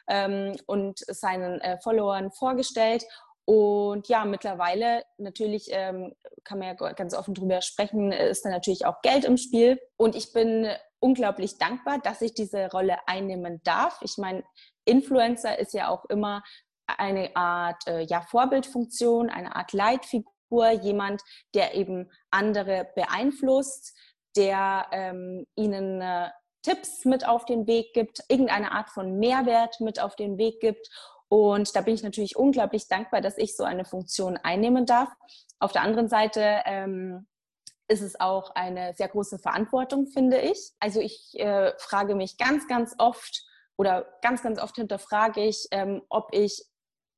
ähm, und seinen äh, Followern vorgestellt. Und ja, mittlerweile natürlich ähm, kann man ja ganz offen drüber sprechen, ist da natürlich auch Geld im Spiel. Und ich bin unglaublich dankbar, dass ich diese Rolle einnehmen darf. Ich meine, Influencer ist ja auch immer eine Art äh, ja, Vorbildfunktion, eine Art Leitfigur jemand, der eben andere beeinflusst, der ähm, ihnen äh, Tipps mit auf den Weg gibt, irgendeine Art von Mehrwert mit auf den Weg gibt. Und da bin ich natürlich unglaublich dankbar, dass ich so eine Funktion einnehmen darf. Auf der anderen Seite ähm, ist es auch eine sehr große Verantwortung, finde ich. Also ich äh, frage mich ganz, ganz oft oder ganz, ganz oft hinterfrage ich, ähm, ob ich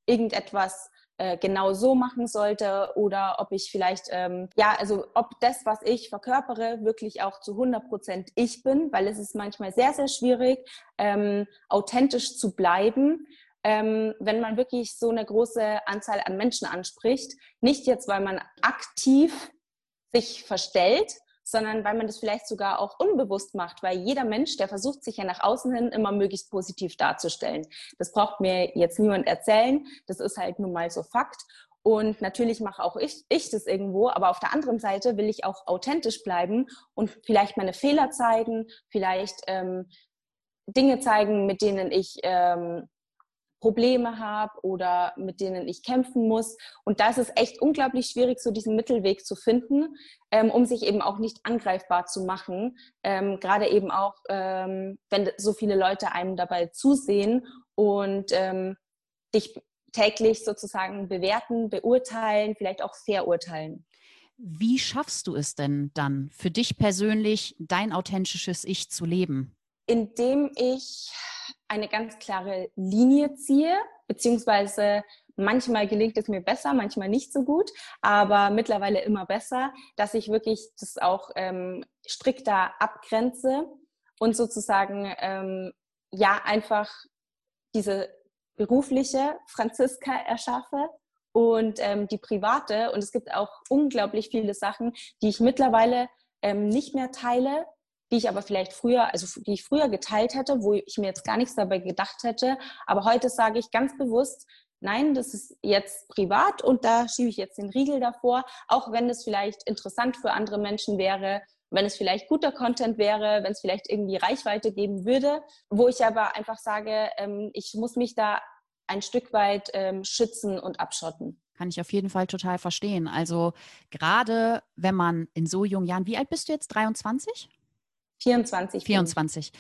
irgendetwas äh, genau so machen sollte oder ob ich vielleicht, ähm, ja, also ob das, was ich verkörpere, wirklich auch zu 100 Prozent ich bin, weil es ist manchmal sehr, sehr schwierig, ähm, authentisch zu bleiben, ähm, wenn man wirklich so eine große Anzahl an Menschen anspricht. Nicht jetzt, weil man aktiv sich verstellt, sondern weil man das vielleicht sogar auch unbewusst macht, weil jeder Mensch, der versucht sich ja nach außen hin immer möglichst positiv darzustellen. Das braucht mir jetzt niemand erzählen, das ist halt nun mal so Fakt. Und natürlich mache auch ich, ich das irgendwo, aber auf der anderen Seite will ich auch authentisch bleiben und vielleicht meine Fehler zeigen, vielleicht ähm, Dinge zeigen, mit denen ich ähm, Probleme habe oder mit denen ich kämpfen muss. Und da ist es echt unglaublich schwierig, so diesen Mittelweg zu finden, ähm, um sich eben auch nicht angreifbar zu machen. Ähm, Gerade eben auch, ähm, wenn so viele Leute einem dabei zusehen und ähm, dich täglich sozusagen bewerten, beurteilen, vielleicht auch verurteilen. Wie schaffst du es denn dann für dich persönlich, dein authentisches Ich zu leben? Indem ich eine ganz klare Linie ziehe, beziehungsweise manchmal gelingt es mir besser, manchmal nicht so gut, aber mittlerweile immer besser, dass ich wirklich das auch ähm, strikter abgrenze und sozusagen ähm, ja einfach diese berufliche Franziska erschaffe und ähm, die private. Und es gibt auch unglaublich viele Sachen, die ich mittlerweile ähm, nicht mehr teile, die ich aber vielleicht früher, also die ich früher geteilt hätte, wo ich mir jetzt gar nichts dabei gedacht hätte. Aber heute sage ich ganz bewusst, nein, das ist jetzt privat und da schiebe ich jetzt den Riegel davor, auch wenn es vielleicht interessant für andere Menschen wäre, wenn es vielleicht guter Content wäre, wenn es vielleicht irgendwie Reichweite geben würde, wo ich aber einfach sage, ähm, ich muss mich da ein Stück weit ähm, schützen und abschotten. Kann ich auf jeden Fall total verstehen. Also gerade wenn man in so jungen Jahren, wie alt bist du jetzt? 23? 24. 24.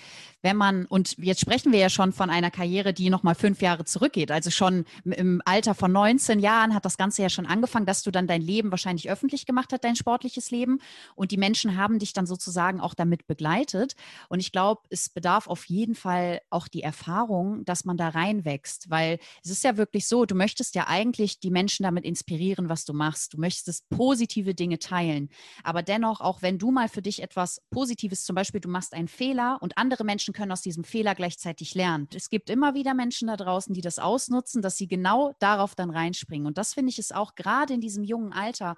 Wenn man, und jetzt sprechen wir ja schon von einer Karriere, die nochmal fünf Jahre zurückgeht. Also schon im Alter von 19 Jahren hat das Ganze ja schon angefangen, dass du dann dein Leben wahrscheinlich öffentlich gemacht hast, dein sportliches Leben. Und die Menschen haben dich dann sozusagen auch damit begleitet. Und ich glaube, es bedarf auf jeden Fall auch die Erfahrung, dass man da reinwächst. Weil es ist ja wirklich so, du möchtest ja eigentlich die Menschen damit inspirieren, was du machst. Du möchtest positive Dinge teilen. Aber dennoch, auch wenn du mal für dich etwas Positives zum Beispiel Beispiel, du machst einen Fehler und andere Menschen können aus diesem Fehler gleichzeitig lernen. Es gibt immer wieder Menschen da draußen, die das ausnutzen, dass sie genau darauf dann reinspringen. Und das finde ich ist auch gerade in diesem jungen Alter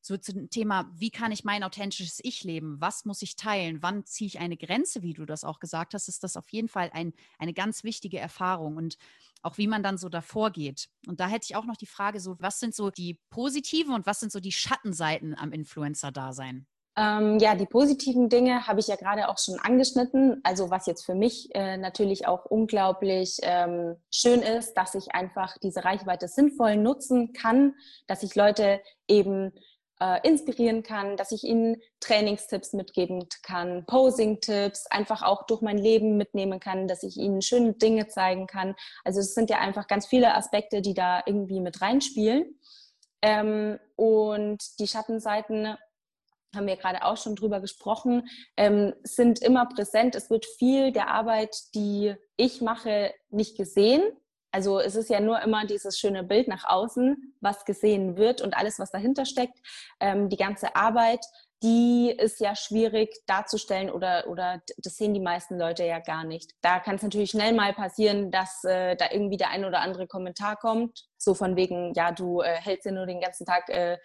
so zum Thema, wie kann ich mein authentisches Ich leben? Was muss ich teilen? Wann ziehe ich eine Grenze, wie du das auch gesagt hast, ist das auf jeden Fall ein, eine ganz wichtige Erfahrung und auch wie man dann so davor geht. Und da hätte ich auch noch die Frage so, was sind so die positiven und was sind so die Schattenseiten am Influencer-Dasein? Ähm, ja, die positiven Dinge habe ich ja gerade auch schon angeschnitten. Also was jetzt für mich äh, natürlich auch unglaublich ähm, schön ist, dass ich einfach diese Reichweite sinnvoll nutzen kann, dass ich Leute eben äh, inspirieren kann, dass ich ihnen Trainingstipps mitgeben kann, Posing-Tipps, einfach auch durch mein Leben mitnehmen kann, dass ich ihnen schöne Dinge zeigen kann. Also es sind ja einfach ganz viele Aspekte, die da irgendwie mit reinspielen. Ähm, und die Schattenseiten haben wir gerade auch schon drüber gesprochen, ähm, sind immer präsent. Es wird viel der Arbeit, die ich mache, nicht gesehen. Also es ist ja nur immer dieses schöne Bild nach außen, was gesehen wird und alles, was dahinter steckt. Ähm, die ganze Arbeit, die ist ja schwierig darzustellen oder, oder das sehen die meisten Leute ja gar nicht. Da kann es natürlich schnell mal passieren, dass äh, da irgendwie der ein oder andere Kommentar kommt, so von wegen, ja, du äh, hältst ja nur den ganzen Tag äh,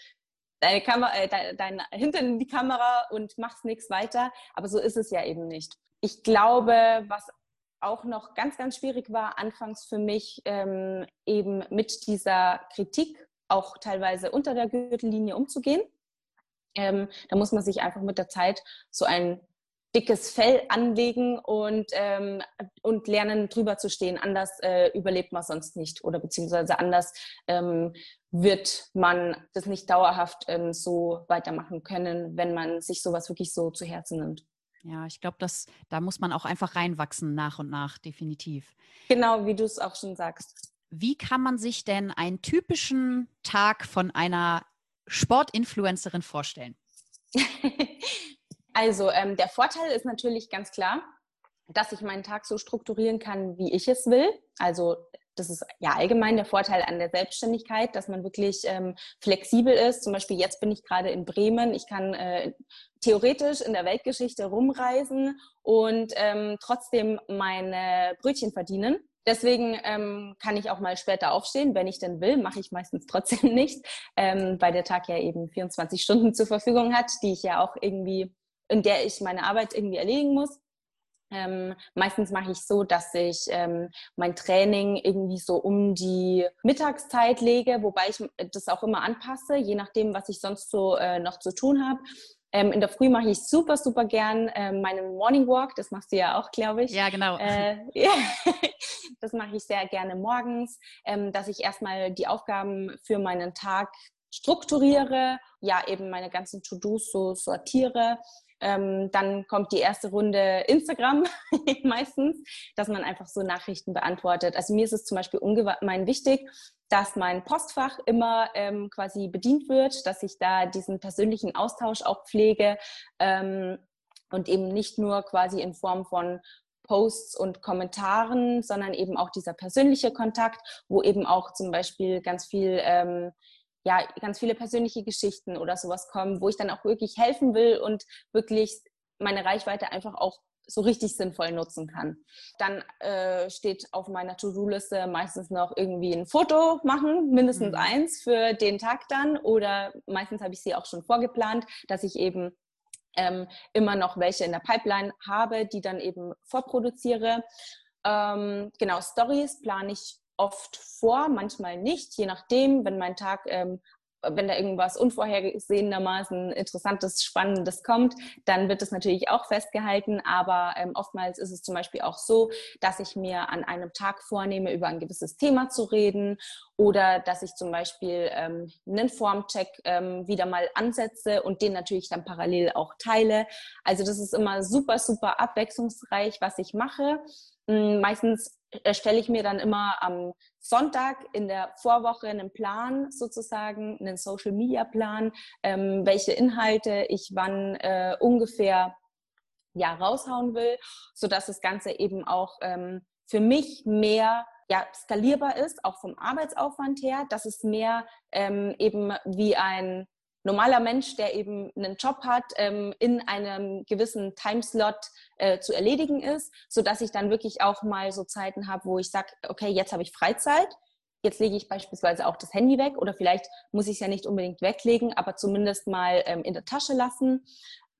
deine Kamera, äh, dein, dein Hintern in die Kamera und machst nichts weiter. Aber so ist es ja eben nicht. Ich glaube, was auch noch ganz, ganz schwierig war anfangs für mich, ähm, eben mit dieser Kritik auch teilweise unter der Gürtellinie umzugehen. Ähm, da muss man sich einfach mit der Zeit so ein dickes Fell anlegen und, ähm, und lernen drüber zu stehen. Anders äh, überlebt man sonst nicht oder beziehungsweise anders ähm, wird man das nicht dauerhaft ähm, so weitermachen können, wenn man sich sowas wirklich so zu Herzen nimmt. Ja, ich glaube, da muss man auch einfach reinwachsen nach und nach, definitiv. Genau, wie du es auch schon sagst. Wie kann man sich denn einen typischen Tag von einer Sportinfluencerin vorstellen? Also ähm, der Vorteil ist natürlich ganz klar, dass ich meinen Tag so strukturieren kann, wie ich es will. Also das ist ja allgemein der Vorteil an der Selbstständigkeit, dass man wirklich ähm, flexibel ist. Zum Beispiel jetzt bin ich gerade in Bremen. Ich kann äh, theoretisch in der Weltgeschichte rumreisen und ähm, trotzdem meine Brötchen verdienen. Deswegen ähm, kann ich auch mal später aufstehen, wenn ich denn will. Mache ich meistens trotzdem nicht, ähm, weil der Tag ja eben 24 Stunden zur Verfügung hat, die ich ja auch irgendwie in der ich meine Arbeit irgendwie erledigen muss. Ähm, meistens mache ich so, dass ich ähm, mein Training irgendwie so um die Mittagszeit lege, wobei ich das auch immer anpasse, je nachdem, was ich sonst so äh, noch zu tun habe. Ähm, in der Früh mache ich super, super gern äh, meinen Morning Walk. Das machst du ja auch, glaube ich. Ja, genau. Äh, ja. Das mache ich sehr gerne morgens, ähm, dass ich erstmal die Aufgaben für meinen Tag strukturiere, ja, eben meine ganzen To-Dos so sortiere ähm, dann kommt die erste Runde Instagram meistens, dass man einfach so Nachrichten beantwortet. Also mir ist es zum Beispiel ungemein wichtig, dass mein Postfach immer ähm, quasi bedient wird, dass ich da diesen persönlichen Austausch auch pflege ähm, und eben nicht nur quasi in Form von Posts und Kommentaren, sondern eben auch dieser persönliche Kontakt, wo eben auch zum Beispiel ganz viel ähm, ja, ganz viele persönliche Geschichten oder sowas kommen, wo ich dann auch wirklich helfen will und wirklich meine Reichweite einfach auch so richtig sinnvoll nutzen kann. Dann äh, steht auf meiner To-Do-Liste meistens noch irgendwie ein Foto machen, mindestens mhm. eins für den Tag dann. Oder meistens habe ich sie auch schon vorgeplant, dass ich eben ähm, immer noch welche in der Pipeline habe, die dann eben vorproduziere. Ähm, genau, Stories plane ich oft vor, manchmal nicht, je nachdem, wenn mein Tag, ähm, wenn da irgendwas unvorhergesehenermaßen Interessantes, Spannendes kommt, dann wird es natürlich auch festgehalten. Aber ähm, oftmals ist es zum Beispiel auch so, dass ich mir an einem Tag vornehme, über ein gewisses Thema zu reden oder dass ich zum Beispiel ähm, einen Formcheck ähm, wieder mal ansetze und den natürlich dann parallel auch teile. Also das ist immer super, super abwechslungsreich, was ich mache. Hm, meistens erstelle ich mir dann immer am Sonntag in der Vorwoche einen Plan sozusagen, einen Social Media Plan, ähm, welche Inhalte ich wann äh, ungefähr ja raushauen will, so dass das Ganze eben auch ähm, für mich mehr ja, skalierbar ist, auch vom Arbeitsaufwand her, dass es mehr ähm, eben wie ein normaler Mensch, der eben einen Job hat, ähm, in einem gewissen Timeslot äh, zu erledigen ist, so dass ich dann wirklich auch mal so Zeiten habe, wo ich sage, okay, jetzt habe ich Freizeit. Jetzt lege ich beispielsweise auch das Handy weg oder vielleicht muss ich es ja nicht unbedingt weglegen, aber zumindest mal ähm, in der Tasche lassen.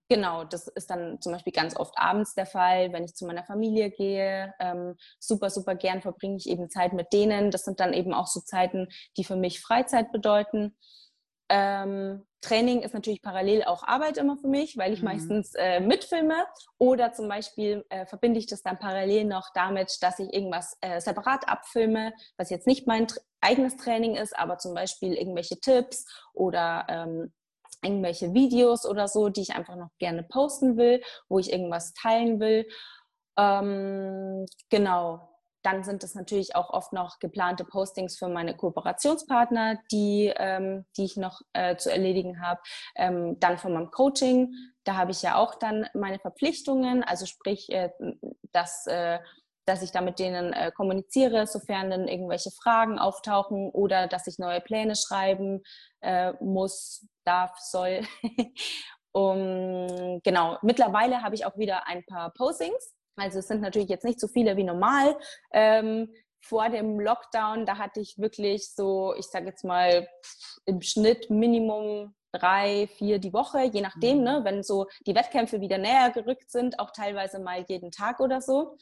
Genau, das ist dann zum Beispiel ganz oft abends der Fall, wenn ich zu meiner Familie gehe. Ähm, super, super gern verbringe ich eben Zeit mit denen. Das sind dann eben auch so Zeiten, die für mich Freizeit bedeuten. Ähm, Training ist natürlich parallel auch Arbeit immer für mich, weil ich mhm. meistens äh, mitfilme oder zum Beispiel äh, verbinde ich das dann parallel noch damit, dass ich irgendwas äh, separat abfilme, was jetzt nicht mein eigenes Training ist, aber zum Beispiel irgendwelche Tipps oder ähm, irgendwelche Videos oder so, die ich einfach noch gerne posten will, wo ich irgendwas teilen will. Ähm, genau, dann sind es natürlich auch oft noch geplante Postings für meine Kooperationspartner, die, ähm, die ich noch äh, zu erledigen habe. Ähm, dann von meinem Coaching, da habe ich ja auch dann meine Verpflichtungen, also sprich, äh, dass, äh, dass ich da mit denen äh, kommuniziere, sofern dann irgendwelche Fragen auftauchen oder dass ich neue Pläne schreiben äh, muss, darf, soll. um, genau, mittlerweile habe ich auch wieder ein paar Postings also es sind natürlich jetzt nicht so viele wie normal. Ähm, vor dem Lockdown, da hatte ich wirklich so, ich sage jetzt mal, im Schnitt Minimum drei, vier die Woche, je nachdem, mhm. ne, wenn so die Wettkämpfe wieder näher gerückt sind, auch teilweise mal jeden Tag oder so.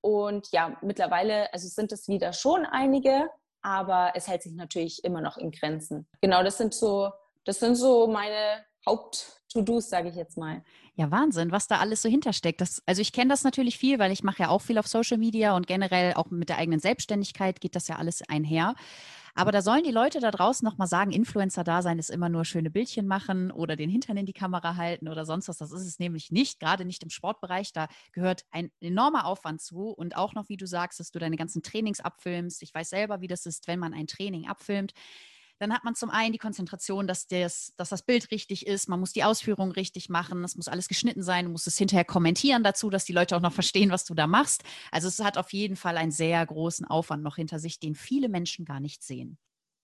Und ja, mittlerweile, also sind es wieder schon einige, aber es hält sich natürlich immer noch in Grenzen. Genau, das sind so, das sind so meine Haupt-To-Dos, sage ich jetzt mal. Ja, Wahnsinn, was da alles so hintersteckt. Das, also ich kenne das natürlich viel, weil ich mache ja auch viel auf Social Media und generell auch mit der eigenen Selbstständigkeit geht das ja alles einher. Aber da sollen die Leute da draußen nochmal sagen, Influencer-Dasein ist immer nur schöne Bildchen machen oder den Hintern in die Kamera halten oder sonst was. Das ist es nämlich nicht, gerade nicht im Sportbereich. Da gehört ein enormer Aufwand zu und auch noch, wie du sagst, dass du deine ganzen Trainings abfilmst. Ich weiß selber, wie das ist, wenn man ein Training abfilmt dann hat man zum einen die Konzentration, dass, das, dass das Bild richtig ist, man muss die Ausführung richtig machen, es muss alles geschnitten sein, du musst es hinterher kommentieren dazu, dass die Leute auch noch verstehen, was du da machst. Also es hat auf jeden Fall einen sehr großen Aufwand noch hinter sich, den viele Menschen gar nicht sehen.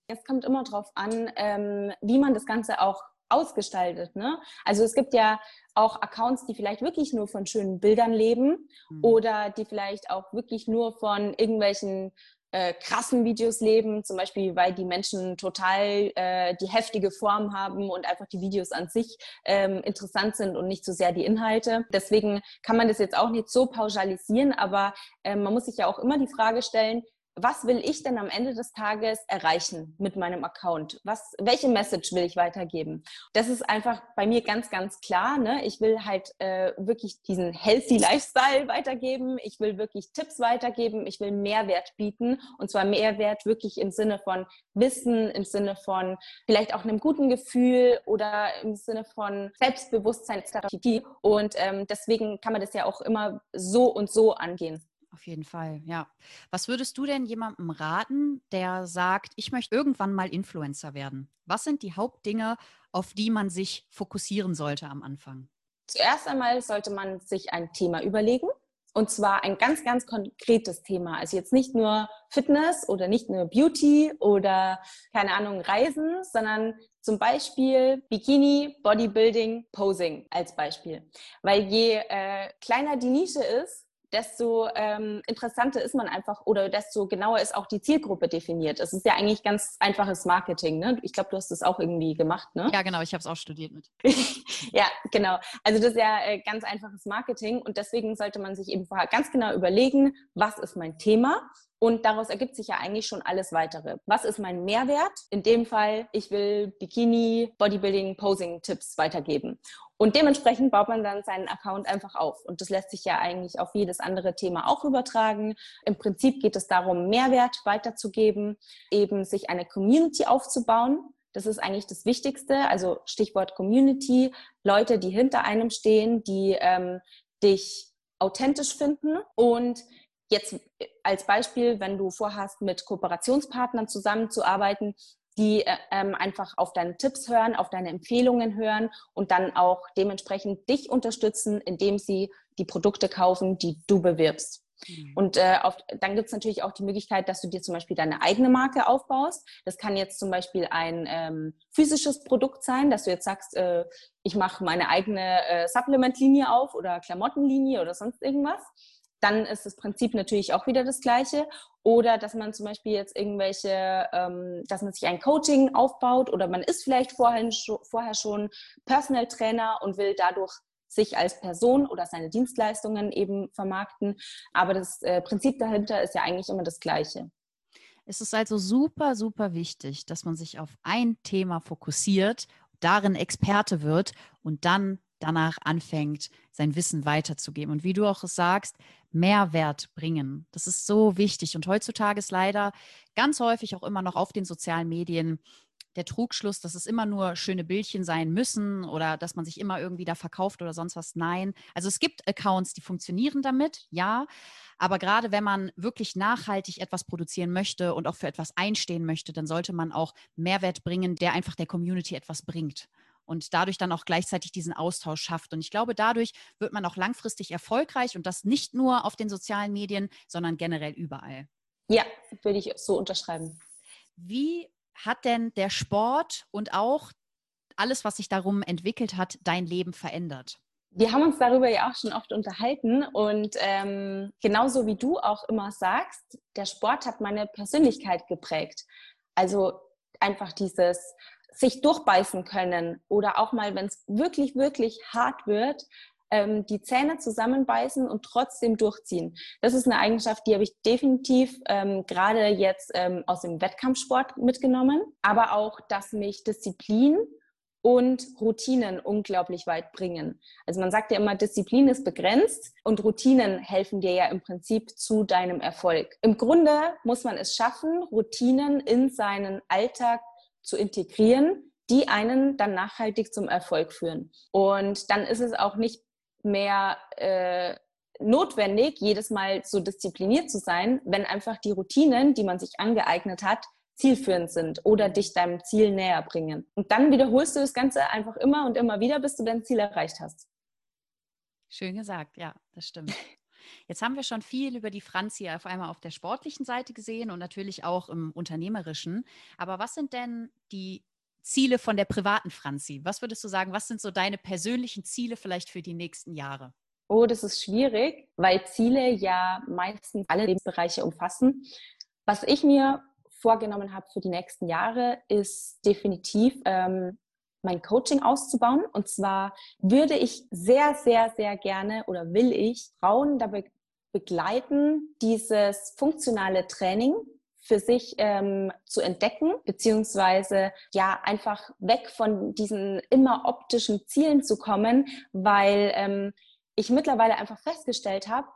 Es kommt immer darauf an, ähm, wie man das Ganze auch ausgestaltet. Ne? Also es gibt ja auch Accounts, die vielleicht wirklich nur von schönen Bildern leben mhm. oder die vielleicht auch wirklich nur von irgendwelchen äh, krassen Videos leben, zum Beispiel, weil die Menschen total äh, die heftige Form haben und einfach die Videos an sich ähm, interessant sind und nicht so sehr die Inhalte. Deswegen kann man das jetzt auch nicht so pauschalisieren, aber äh, man muss sich ja auch immer die Frage stellen, was will ich denn am Ende des Tages erreichen mit meinem Account? Was, welche Message will ich weitergeben? Das ist einfach bei mir ganz, ganz klar. Ne? Ich will halt äh, wirklich diesen healthy Lifestyle weitergeben. Ich will wirklich Tipps weitergeben. Ich will Mehrwert bieten. Und zwar Mehrwert wirklich im Sinne von Wissen, im Sinne von vielleicht auch einem guten Gefühl oder im Sinne von Selbstbewusstseinstherapie. Und ähm, deswegen kann man das ja auch immer so und so angehen. Auf jeden Fall, ja. Was würdest du denn jemandem raten, der sagt, ich möchte irgendwann mal Influencer werden? Was sind die Hauptdinge, auf die man sich fokussieren sollte am Anfang? Zuerst einmal sollte man sich ein Thema überlegen. Und zwar ein ganz, ganz konkretes Thema. Also jetzt nicht nur Fitness oder nicht nur Beauty oder keine Ahnung, Reisen, sondern zum Beispiel Bikini, Bodybuilding, Posing als Beispiel. Weil je äh, kleiner die Nische ist, desto ähm, interessanter ist man einfach oder desto genauer ist auch die Zielgruppe definiert. Es ist ja eigentlich ganz einfaches Marketing. Ne? Ich glaube, du hast das auch irgendwie gemacht. Ne? Ja, genau. Ich habe es auch studiert mit. ja, genau. Also das ist ja äh, ganz einfaches Marketing und deswegen sollte man sich eben vorher ganz genau überlegen, was ist mein Thema und daraus ergibt sich ja eigentlich schon alles weitere. Was ist mein Mehrwert? In dem Fall, ich will Bikini, Bodybuilding, Posing-Tipps weitergeben. Und dementsprechend baut man dann seinen Account einfach auf. Und das lässt sich ja eigentlich auf jedes andere Thema auch übertragen. Im Prinzip geht es darum, Mehrwert weiterzugeben, eben sich eine Community aufzubauen. Das ist eigentlich das Wichtigste. Also Stichwort Community, Leute, die hinter einem stehen, die ähm, dich authentisch finden und Jetzt als Beispiel, wenn du vorhast, mit Kooperationspartnern zusammenzuarbeiten, die äh, ähm, einfach auf deine Tipps hören, auf deine Empfehlungen hören und dann auch dementsprechend dich unterstützen, indem sie die Produkte kaufen, die du bewirbst. Mhm. Und äh, auf, dann gibt es natürlich auch die Möglichkeit, dass du dir zum Beispiel deine eigene Marke aufbaust. Das kann jetzt zum Beispiel ein ähm, physisches Produkt sein, dass du jetzt sagst, äh, ich mache meine eigene äh, Supplement-Linie auf oder Klamottenlinie oder sonst irgendwas dann ist das Prinzip natürlich auch wieder das gleiche. Oder dass man zum Beispiel jetzt irgendwelche, ähm, dass man sich ein Coaching aufbaut oder man ist vielleicht vorher, vorher schon Personal Trainer und will dadurch sich als Person oder seine Dienstleistungen eben vermarkten. Aber das äh, Prinzip dahinter ist ja eigentlich immer das gleiche. Es ist also super, super wichtig, dass man sich auf ein Thema fokussiert, darin Experte wird und dann danach anfängt, sein Wissen weiterzugeben. Und wie du auch sagst, Mehrwert bringen. Das ist so wichtig. Und heutzutage ist leider ganz häufig auch immer noch auf den sozialen Medien der Trugschluss, dass es immer nur schöne Bildchen sein müssen oder dass man sich immer irgendwie da verkauft oder sonst was. Nein. Also es gibt Accounts, die funktionieren damit, ja. Aber gerade wenn man wirklich nachhaltig etwas produzieren möchte und auch für etwas einstehen möchte, dann sollte man auch Mehrwert bringen, der einfach der Community etwas bringt und dadurch dann auch gleichzeitig diesen Austausch schafft. Und ich glaube, dadurch wird man auch langfristig erfolgreich und das nicht nur auf den sozialen Medien, sondern generell überall. Ja, würde ich so unterschreiben. Wie hat denn der Sport und auch alles, was sich darum entwickelt hat, dein Leben verändert? Wir haben uns darüber ja auch schon oft unterhalten und ähm, genauso wie du auch immer sagst, der Sport hat meine Persönlichkeit geprägt. Also einfach dieses sich durchbeißen können oder auch mal, wenn es wirklich, wirklich hart wird, ähm, die Zähne zusammenbeißen und trotzdem durchziehen. Das ist eine Eigenschaft, die habe ich definitiv ähm, gerade jetzt ähm, aus dem Wettkampfsport mitgenommen, aber auch, dass mich Disziplin und Routinen unglaublich weit bringen. Also man sagt ja immer, Disziplin ist begrenzt und Routinen helfen dir ja im Prinzip zu deinem Erfolg. Im Grunde muss man es schaffen, Routinen in seinen Alltag zu integrieren, die einen dann nachhaltig zum Erfolg führen. Und dann ist es auch nicht mehr äh, notwendig, jedes Mal so diszipliniert zu sein, wenn einfach die Routinen, die man sich angeeignet hat, zielführend sind oder dich deinem Ziel näher bringen. Und dann wiederholst du das Ganze einfach immer und immer wieder, bis du dein Ziel erreicht hast. Schön gesagt, ja, das stimmt. Jetzt haben wir schon viel über die Franzi auf einmal auf der sportlichen Seite gesehen und natürlich auch im unternehmerischen. Aber was sind denn die Ziele von der privaten Franzi? Was würdest du sagen, was sind so deine persönlichen Ziele vielleicht für die nächsten Jahre? Oh, das ist schwierig, weil Ziele ja meistens alle Lebensbereiche umfassen. Was ich mir vorgenommen habe für die nächsten Jahre, ist definitiv ähm, mein Coaching auszubauen. Und zwar würde ich sehr, sehr, sehr gerne oder will ich Frauen dabei begleiten, dieses funktionale Training für sich ähm, zu entdecken, beziehungsweise ja einfach weg von diesen immer optischen Zielen zu kommen, weil ähm, ich mittlerweile einfach festgestellt habe,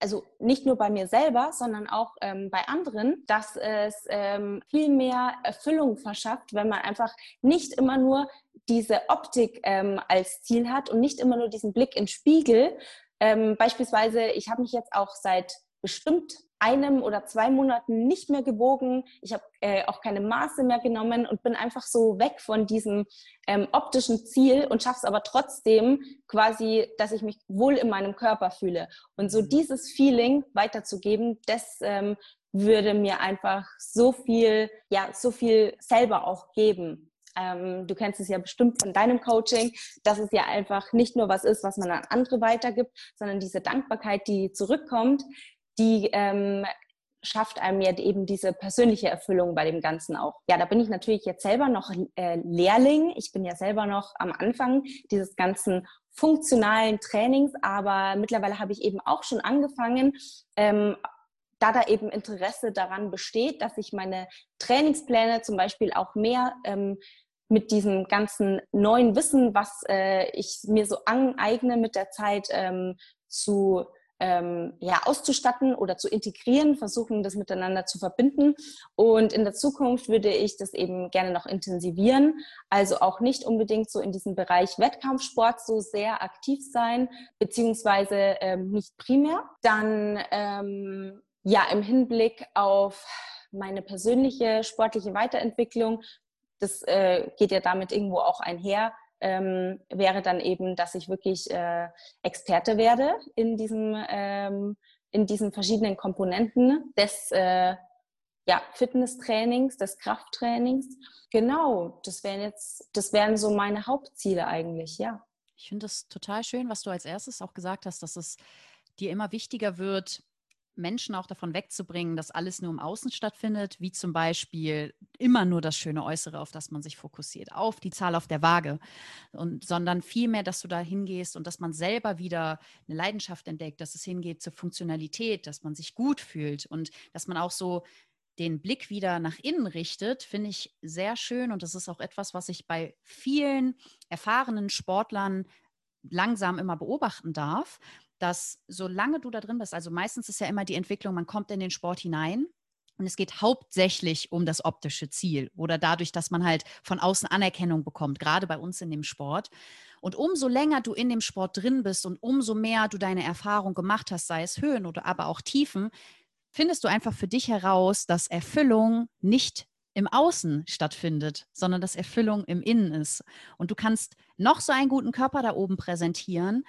also nicht nur bei mir selber, sondern auch ähm, bei anderen, dass es ähm, viel mehr Erfüllung verschafft, wenn man einfach nicht immer nur diese Optik ähm, als Ziel hat und nicht immer nur diesen Blick in Spiegel. Ähm, beispielsweise, ich habe mich jetzt auch seit bestimmt einem oder zwei Monaten nicht mehr gewogen. Ich habe äh, auch keine Maße mehr genommen und bin einfach so weg von diesem ähm, optischen Ziel und schaffe es aber trotzdem quasi, dass ich mich wohl in meinem Körper fühle. Und so mhm. dieses Feeling weiterzugeben, das ähm, würde mir einfach so viel, ja, so viel selber auch geben. Ähm, du kennst es ja bestimmt von deinem Coaching, dass es ja einfach nicht nur was ist, was man an andere weitergibt, sondern diese Dankbarkeit, die zurückkommt, die ähm, schafft einem ja eben diese persönliche Erfüllung bei dem Ganzen auch. Ja, da bin ich natürlich jetzt selber noch äh, Lehrling. Ich bin ja selber noch am Anfang dieses ganzen funktionalen Trainings, aber mittlerweile habe ich eben auch schon angefangen, ähm, da da eben Interesse daran besteht, dass ich meine Trainingspläne zum Beispiel auch mehr ähm, mit diesem ganzen neuen Wissen, was äh, ich mir so aneigne mit der Zeit ähm, zu ähm, ja, auszustatten oder zu integrieren, versuchen das miteinander zu verbinden. Und in der Zukunft würde ich das eben gerne noch intensivieren. Also auch nicht unbedingt so in diesem Bereich Wettkampfsport so sehr aktiv sein, beziehungsweise ähm, nicht primär. Dann ähm, ja im Hinblick auf meine persönliche sportliche Weiterentwicklung, das äh, geht ja damit irgendwo auch einher, ähm, wäre dann eben, dass ich wirklich äh, Experte werde in diesem ähm, in diesen verschiedenen Komponenten des äh, ja, Fitnesstrainings, des Krafttrainings. Genau, das wären jetzt, das wären so meine Hauptziele eigentlich, ja. Ich finde es total schön, was du als erstes auch gesagt hast, dass es dir immer wichtiger wird, Menschen auch davon wegzubringen, dass alles nur im Außen stattfindet, wie zum Beispiel immer nur das schöne Äußere, auf das man sich fokussiert, auf die Zahl auf der Waage, und, sondern vielmehr, dass du da hingehst und dass man selber wieder eine Leidenschaft entdeckt, dass es hingeht zur Funktionalität, dass man sich gut fühlt und dass man auch so den Blick wieder nach innen richtet, finde ich sehr schön. Und das ist auch etwas, was ich bei vielen erfahrenen Sportlern langsam immer beobachten darf, dass solange du da drin bist, also meistens ist ja immer die Entwicklung, man kommt in den Sport hinein und es geht hauptsächlich um das optische Ziel oder dadurch, dass man halt von außen Anerkennung bekommt, gerade bei uns in dem Sport. Und umso länger du in dem Sport drin bist und umso mehr du deine Erfahrung gemacht hast, sei es Höhen oder aber auch Tiefen, findest du einfach für dich heraus, dass Erfüllung nicht im Außen stattfindet, sondern dass Erfüllung im Innen ist. Und du kannst noch so einen guten Körper da oben präsentieren,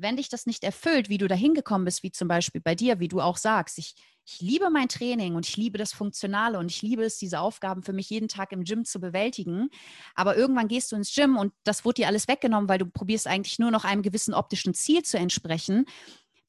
wenn dich das nicht erfüllt, wie du da hingekommen bist, wie zum Beispiel bei dir, wie du auch sagst, ich, ich liebe mein Training und ich liebe das Funktionale und ich liebe es, diese Aufgaben für mich jeden Tag im Gym zu bewältigen. Aber irgendwann gehst du ins Gym und das wurde dir alles weggenommen, weil du probierst eigentlich nur noch einem gewissen optischen Ziel zu entsprechen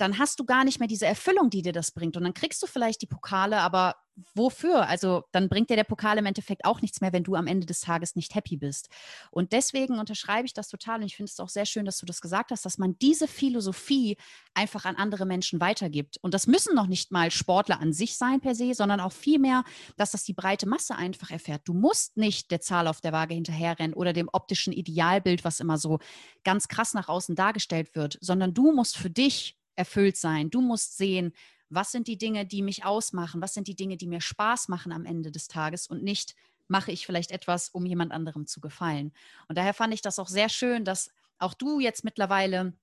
dann hast du gar nicht mehr diese Erfüllung, die dir das bringt. Und dann kriegst du vielleicht die Pokale, aber wofür? Also dann bringt dir der Pokal im Endeffekt auch nichts mehr, wenn du am Ende des Tages nicht happy bist. Und deswegen unterschreibe ich das total und ich finde es auch sehr schön, dass du das gesagt hast, dass man diese Philosophie einfach an andere Menschen weitergibt. Und das müssen noch nicht mal Sportler an sich sein per se, sondern auch vielmehr, dass das die breite Masse einfach erfährt. Du musst nicht der Zahl auf der Waage hinterherrennen oder dem optischen Idealbild, was immer so ganz krass nach außen dargestellt wird, sondern du musst für dich erfüllt sein. Du musst sehen, was sind die Dinge, die mich ausmachen, was sind die Dinge, die mir Spaß machen am Ende des Tages und nicht mache ich vielleicht etwas, um jemand anderem zu gefallen. Und daher fand ich das auch sehr schön, dass auch du jetzt mittlerweile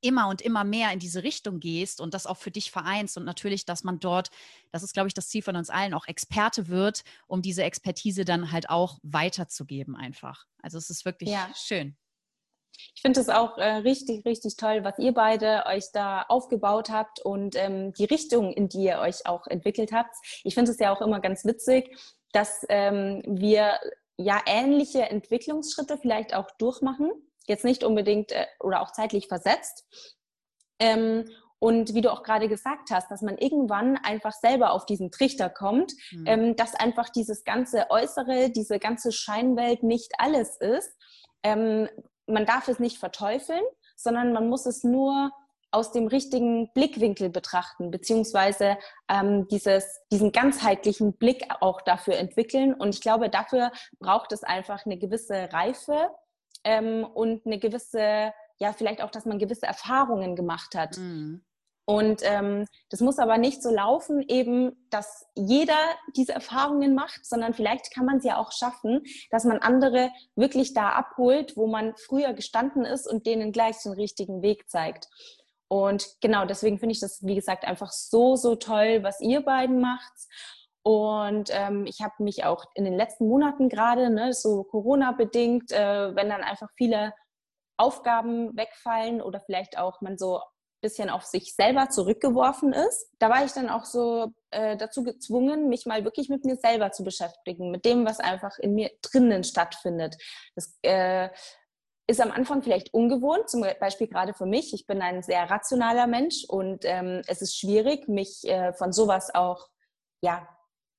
immer und immer mehr in diese Richtung gehst und das auch für dich vereinst und natürlich, dass man dort, das ist, glaube ich, das Ziel von uns allen, auch Experte wird, um diese Expertise dann halt auch weiterzugeben einfach. Also es ist wirklich ja. schön. Ich finde es auch äh, richtig, richtig toll, was ihr beide euch da aufgebaut habt und ähm, die Richtung, in die ihr euch auch entwickelt habt. Ich finde es ja auch immer ganz witzig, dass ähm, wir ja ähnliche Entwicklungsschritte vielleicht auch durchmachen. Jetzt nicht unbedingt äh, oder auch zeitlich versetzt. Ähm, und wie du auch gerade gesagt hast, dass man irgendwann einfach selber auf diesen Trichter kommt, mhm. ähm, dass einfach dieses ganze Äußere, diese ganze Scheinwelt nicht alles ist, ähm, man darf es nicht verteufeln, sondern man muss es nur aus dem richtigen Blickwinkel betrachten, beziehungsweise ähm, dieses, diesen ganzheitlichen Blick auch dafür entwickeln. Und ich glaube, dafür braucht es einfach eine gewisse Reife ähm, und eine gewisse, ja, vielleicht auch, dass man gewisse Erfahrungen gemacht hat. Mhm. Und ähm, das muss aber nicht so laufen, eben, dass jeder diese Erfahrungen macht, sondern vielleicht kann man es ja auch schaffen, dass man andere wirklich da abholt, wo man früher gestanden ist und denen gleich den richtigen Weg zeigt. Und genau deswegen finde ich das, wie gesagt, einfach so, so toll, was ihr beiden macht. Und ähm, ich habe mich auch in den letzten Monaten gerade, ne, so Corona-bedingt, äh, wenn dann einfach viele Aufgaben wegfallen oder vielleicht auch man so bisschen auf sich selber zurückgeworfen ist. Da war ich dann auch so äh, dazu gezwungen, mich mal wirklich mit mir selber zu beschäftigen, mit dem, was einfach in mir drinnen stattfindet. Das äh, ist am Anfang vielleicht ungewohnt, zum Beispiel gerade für mich. Ich bin ein sehr rationaler Mensch und ähm, es ist schwierig, mich äh, von sowas auch ja,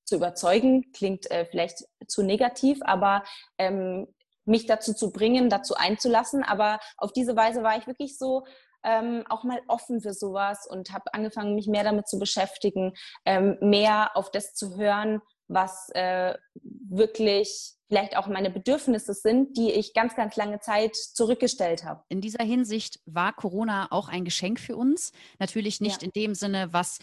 zu überzeugen. Klingt äh, vielleicht zu negativ, aber ähm, mich dazu zu bringen, dazu einzulassen. Aber auf diese Weise war ich wirklich so ähm, auch mal offen für sowas und habe angefangen, mich mehr damit zu beschäftigen, ähm, mehr auf das zu hören, was äh, wirklich vielleicht auch meine Bedürfnisse sind, die ich ganz, ganz lange Zeit zurückgestellt habe. In dieser Hinsicht war Corona auch ein Geschenk für uns. Natürlich nicht ja. in dem Sinne, was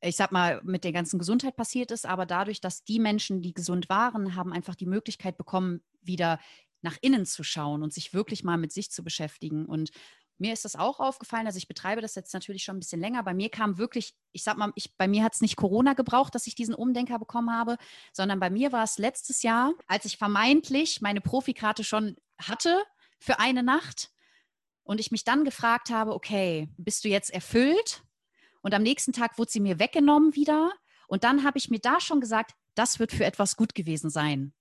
ich sag mal, mit der ganzen Gesundheit passiert ist, aber dadurch, dass die Menschen, die gesund waren, haben einfach die Möglichkeit bekommen, wieder nach innen zu schauen und sich wirklich mal mit sich zu beschäftigen. Und mir ist das auch aufgefallen, also ich betreibe das jetzt natürlich schon ein bisschen länger. Bei mir kam wirklich, ich sag mal, ich, bei mir hat es nicht Corona gebraucht, dass ich diesen Umdenker bekommen habe, sondern bei mir war es letztes Jahr, als ich vermeintlich meine Profikarte schon hatte für eine Nacht und ich mich dann gefragt habe, okay, bist du jetzt erfüllt? Und am nächsten Tag wurde sie mir weggenommen wieder. Und dann habe ich mir da schon gesagt, das wird für etwas gut gewesen sein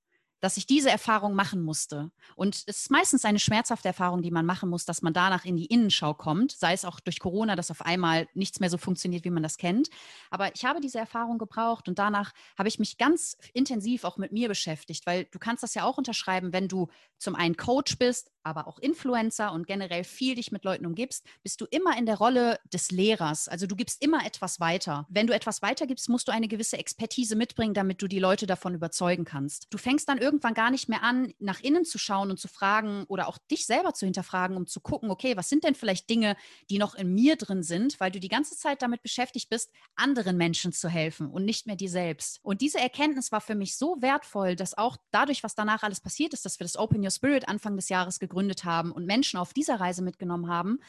dass ich diese Erfahrung machen musste. Und es ist meistens eine schmerzhafte Erfahrung, die man machen muss, dass man danach in die Innenschau kommt, sei es auch durch Corona, dass auf einmal nichts mehr so funktioniert, wie man das kennt. Aber ich habe diese Erfahrung gebraucht und danach habe ich mich ganz intensiv auch mit mir beschäftigt, weil du kannst das ja auch unterschreiben, wenn du zum einen Coach bist, aber auch Influencer und generell viel dich mit Leuten umgibst, bist du immer in der Rolle des Lehrers. Also du gibst immer etwas weiter. Wenn du etwas weitergibst, musst du eine gewisse Expertise mitbringen, damit du die Leute davon überzeugen kannst. Du fängst dann irgendwann gar nicht mehr an, nach innen zu schauen und zu fragen oder auch dich selber zu hinterfragen, um zu gucken, okay, was sind denn vielleicht Dinge, die noch in mir drin sind, weil du die ganze Zeit damit beschäftigt bist, anderen Menschen zu helfen und nicht mehr dir selbst. Und diese Erkenntnis war für mich so wertvoll, dass auch dadurch, was danach alles passiert ist, dass wir das Open Your Spirit Anfang des Jahres gegründet gegründet haben und Menschen auf dieser Reise mitgenommen haben,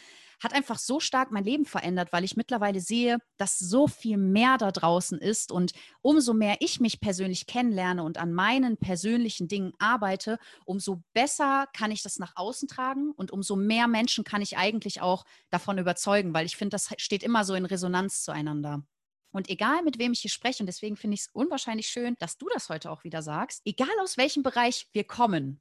hat einfach so stark mein Leben verändert, weil ich mittlerweile sehe, dass so viel mehr da draußen ist und umso mehr ich mich persönlich kennenlerne und an meinen persönlichen Dingen arbeite, umso besser kann ich das nach außen tragen und umso mehr Menschen kann ich eigentlich auch davon überzeugen, weil ich finde, das steht immer so in Resonanz zueinander. Und egal, mit wem ich hier spreche, und deswegen finde ich es unwahrscheinlich schön, dass du das heute auch wieder sagst, egal aus welchem Bereich wir kommen,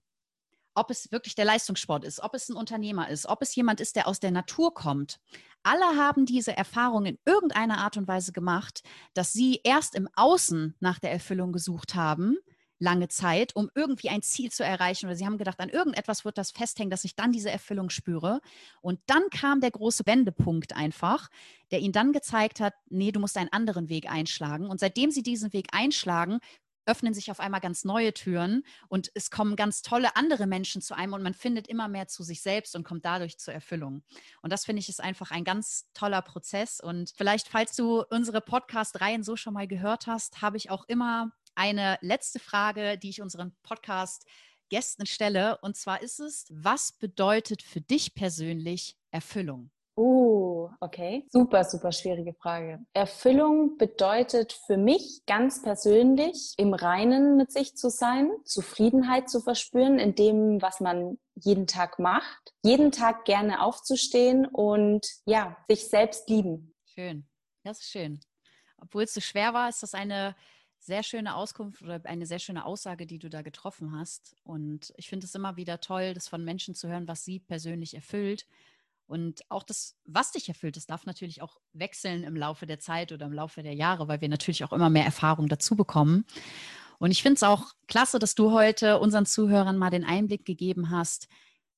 ob es wirklich der Leistungssport ist, ob es ein Unternehmer ist, ob es jemand ist, der aus der Natur kommt. Alle haben diese Erfahrung in irgendeiner Art und Weise gemacht, dass sie erst im Außen nach der Erfüllung gesucht haben, lange Zeit, um irgendwie ein Ziel zu erreichen. Oder sie haben gedacht, an irgendetwas wird das festhängen, dass ich dann diese Erfüllung spüre. Und dann kam der große Wendepunkt einfach, der ihnen dann gezeigt hat, nee, du musst einen anderen Weg einschlagen. Und seitdem sie diesen Weg einschlagen, öffnen sich auf einmal ganz neue Türen und es kommen ganz tolle andere Menschen zu einem und man findet immer mehr zu sich selbst und kommt dadurch zur Erfüllung. Und das finde ich ist einfach ein ganz toller Prozess. Und vielleicht, falls du unsere Podcast-Reihen so schon mal gehört hast, habe ich auch immer eine letzte Frage, die ich unseren Podcast Gästen stelle. Und zwar ist es, was bedeutet für dich persönlich Erfüllung? Oh, okay. Super, super schwierige Frage. Erfüllung bedeutet für mich ganz persönlich, im Reinen mit sich zu sein, Zufriedenheit zu verspüren in dem, was man jeden Tag macht, jeden Tag gerne aufzustehen und ja, sich selbst lieben. Schön. Das ist schön. Obwohl es so schwer war, ist das eine sehr schöne Auskunft oder eine sehr schöne Aussage, die du da getroffen hast. Und ich finde es immer wieder toll, das von Menschen zu hören, was sie persönlich erfüllt. Und auch das, was dich erfüllt, das darf natürlich auch wechseln im Laufe der Zeit oder im Laufe der Jahre, weil wir natürlich auch immer mehr Erfahrung dazu bekommen. Und ich finde es auch klasse, dass du heute unseren Zuhörern mal den Einblick gegeben hast,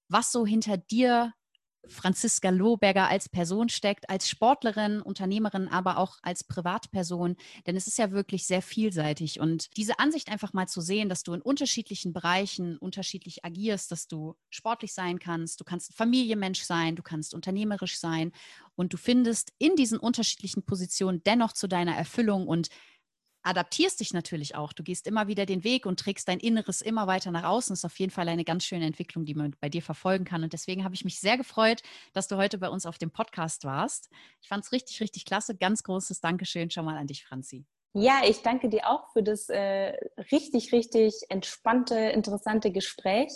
was so hinter dir Franziska Lohberger als Person steckt, als Sportlerin, Unternehmerin, aber auch als Privatperson. Denn es ist ja wirklich sehr vielseitig. Und diese Ansicht einfach mal zu sehen, dass du in unterschiedlichen Bereichen unterschiedlich agierst, dass du sportlich sein kannst, du kannst Familienmensch sein, du kannst unternehmerisch sein und du findest in diesen unterschiedlichen Positionen dennoch zu deiner Erfüllung und adaptierst dich natürlich auch. Du gehst immer wieder den Weg und trägst dein Inneres immer weiter nach außen. Das ist auf jeden Fall eine ganz schöne Entwicklung, die man bei dir verfolgen kann. Und deswegen habe ich mich sehr gefreut, dass du heute bei uns auf dem Podcast warst. Ich fand es richtig, richtig klasse. Ganz großes Dankeschön schon mal an dich, Franzi. Ja, ich danke dir auch für das äh, richtig, richtig entspannte, interessante Gespräch.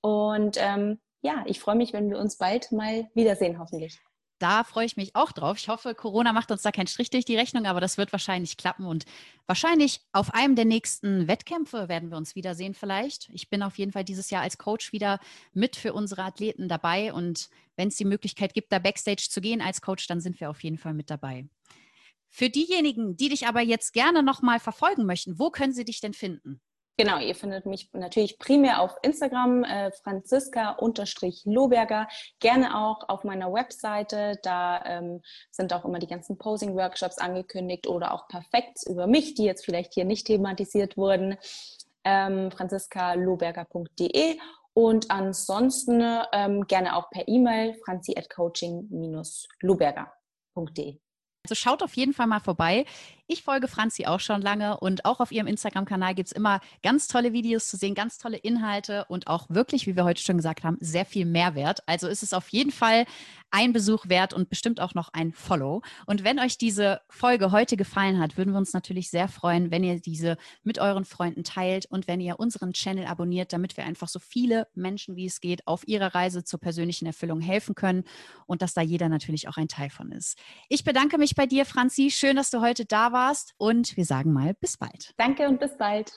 Und ähm, ja, ich freue mich, wenn wir uns bald mal wiedersehen, hoffentlich da freue ich mich auch drauf. Ich hoffe, Corona macht uns da keinen Strich durch die Rechnung, aber das wird wahrscheinlich klappen und wahrscheinlich auf einem der nächsten Wettkämpfe werden wir uns wiedersehen vielleicht. Ich bin auf jeden Fall dieses Jahr als Coach wieder mit für unsere Athleten dabei und wenn es die Möglichkeit gibt, da backstage zu gehen als Coach, dann sind wir auf jeden Fall mit dabei. Für diejenigen, die dich aber jetzt gerne nochmal verfolgen möchten, wo können sie dich denn finden? Genau, ihr findet mich natürlich primär auf Instagram, äh, Franziska-Loberger, gerne auch auf meiner Webseite. Da ähm, sind auch immer die ganzen Posing-Workshops angekündigt oder auch Perfekts über mich, die jetzt vielleicht hier nicht thematisiert wurden. Ähm, franziskaloberger.de und ansonsten ähm, gerne auch per E-Mail franzi.coaching-loberger.de. Also schaut auf jeden Fall mal vorbei. Ich folge Franzi auch schon lange und auch auf ihrem Instagram-Kanal gibt es immer ganz tolle Videos zu sehen, ganz tolle Inhalte und auch wirklich, wie wir heute schon gesagt haben, sehr viel Mehrwert. Also ist es auf jeden Fall ein Besuch wert und bestimmt auch noch ein Follow. Und wenn euch diese Folge heute gefallen hat, würden wir uns natürlich sehr freuen, wenn ihr diese mit euren Freunden teilt und wenn ihr unseren Channel abonniert, damit wir einfach so viele Menschen wie es geht auf ihrer Reise zur persönlichen Erfüllung helfen können und dass da jeder natürlich auch ein Teil von ist. Ich bedanke mich bei dir, Franzi. Schön, dass du heute warst und wir sagen mal bis bald. Danke und bis bald.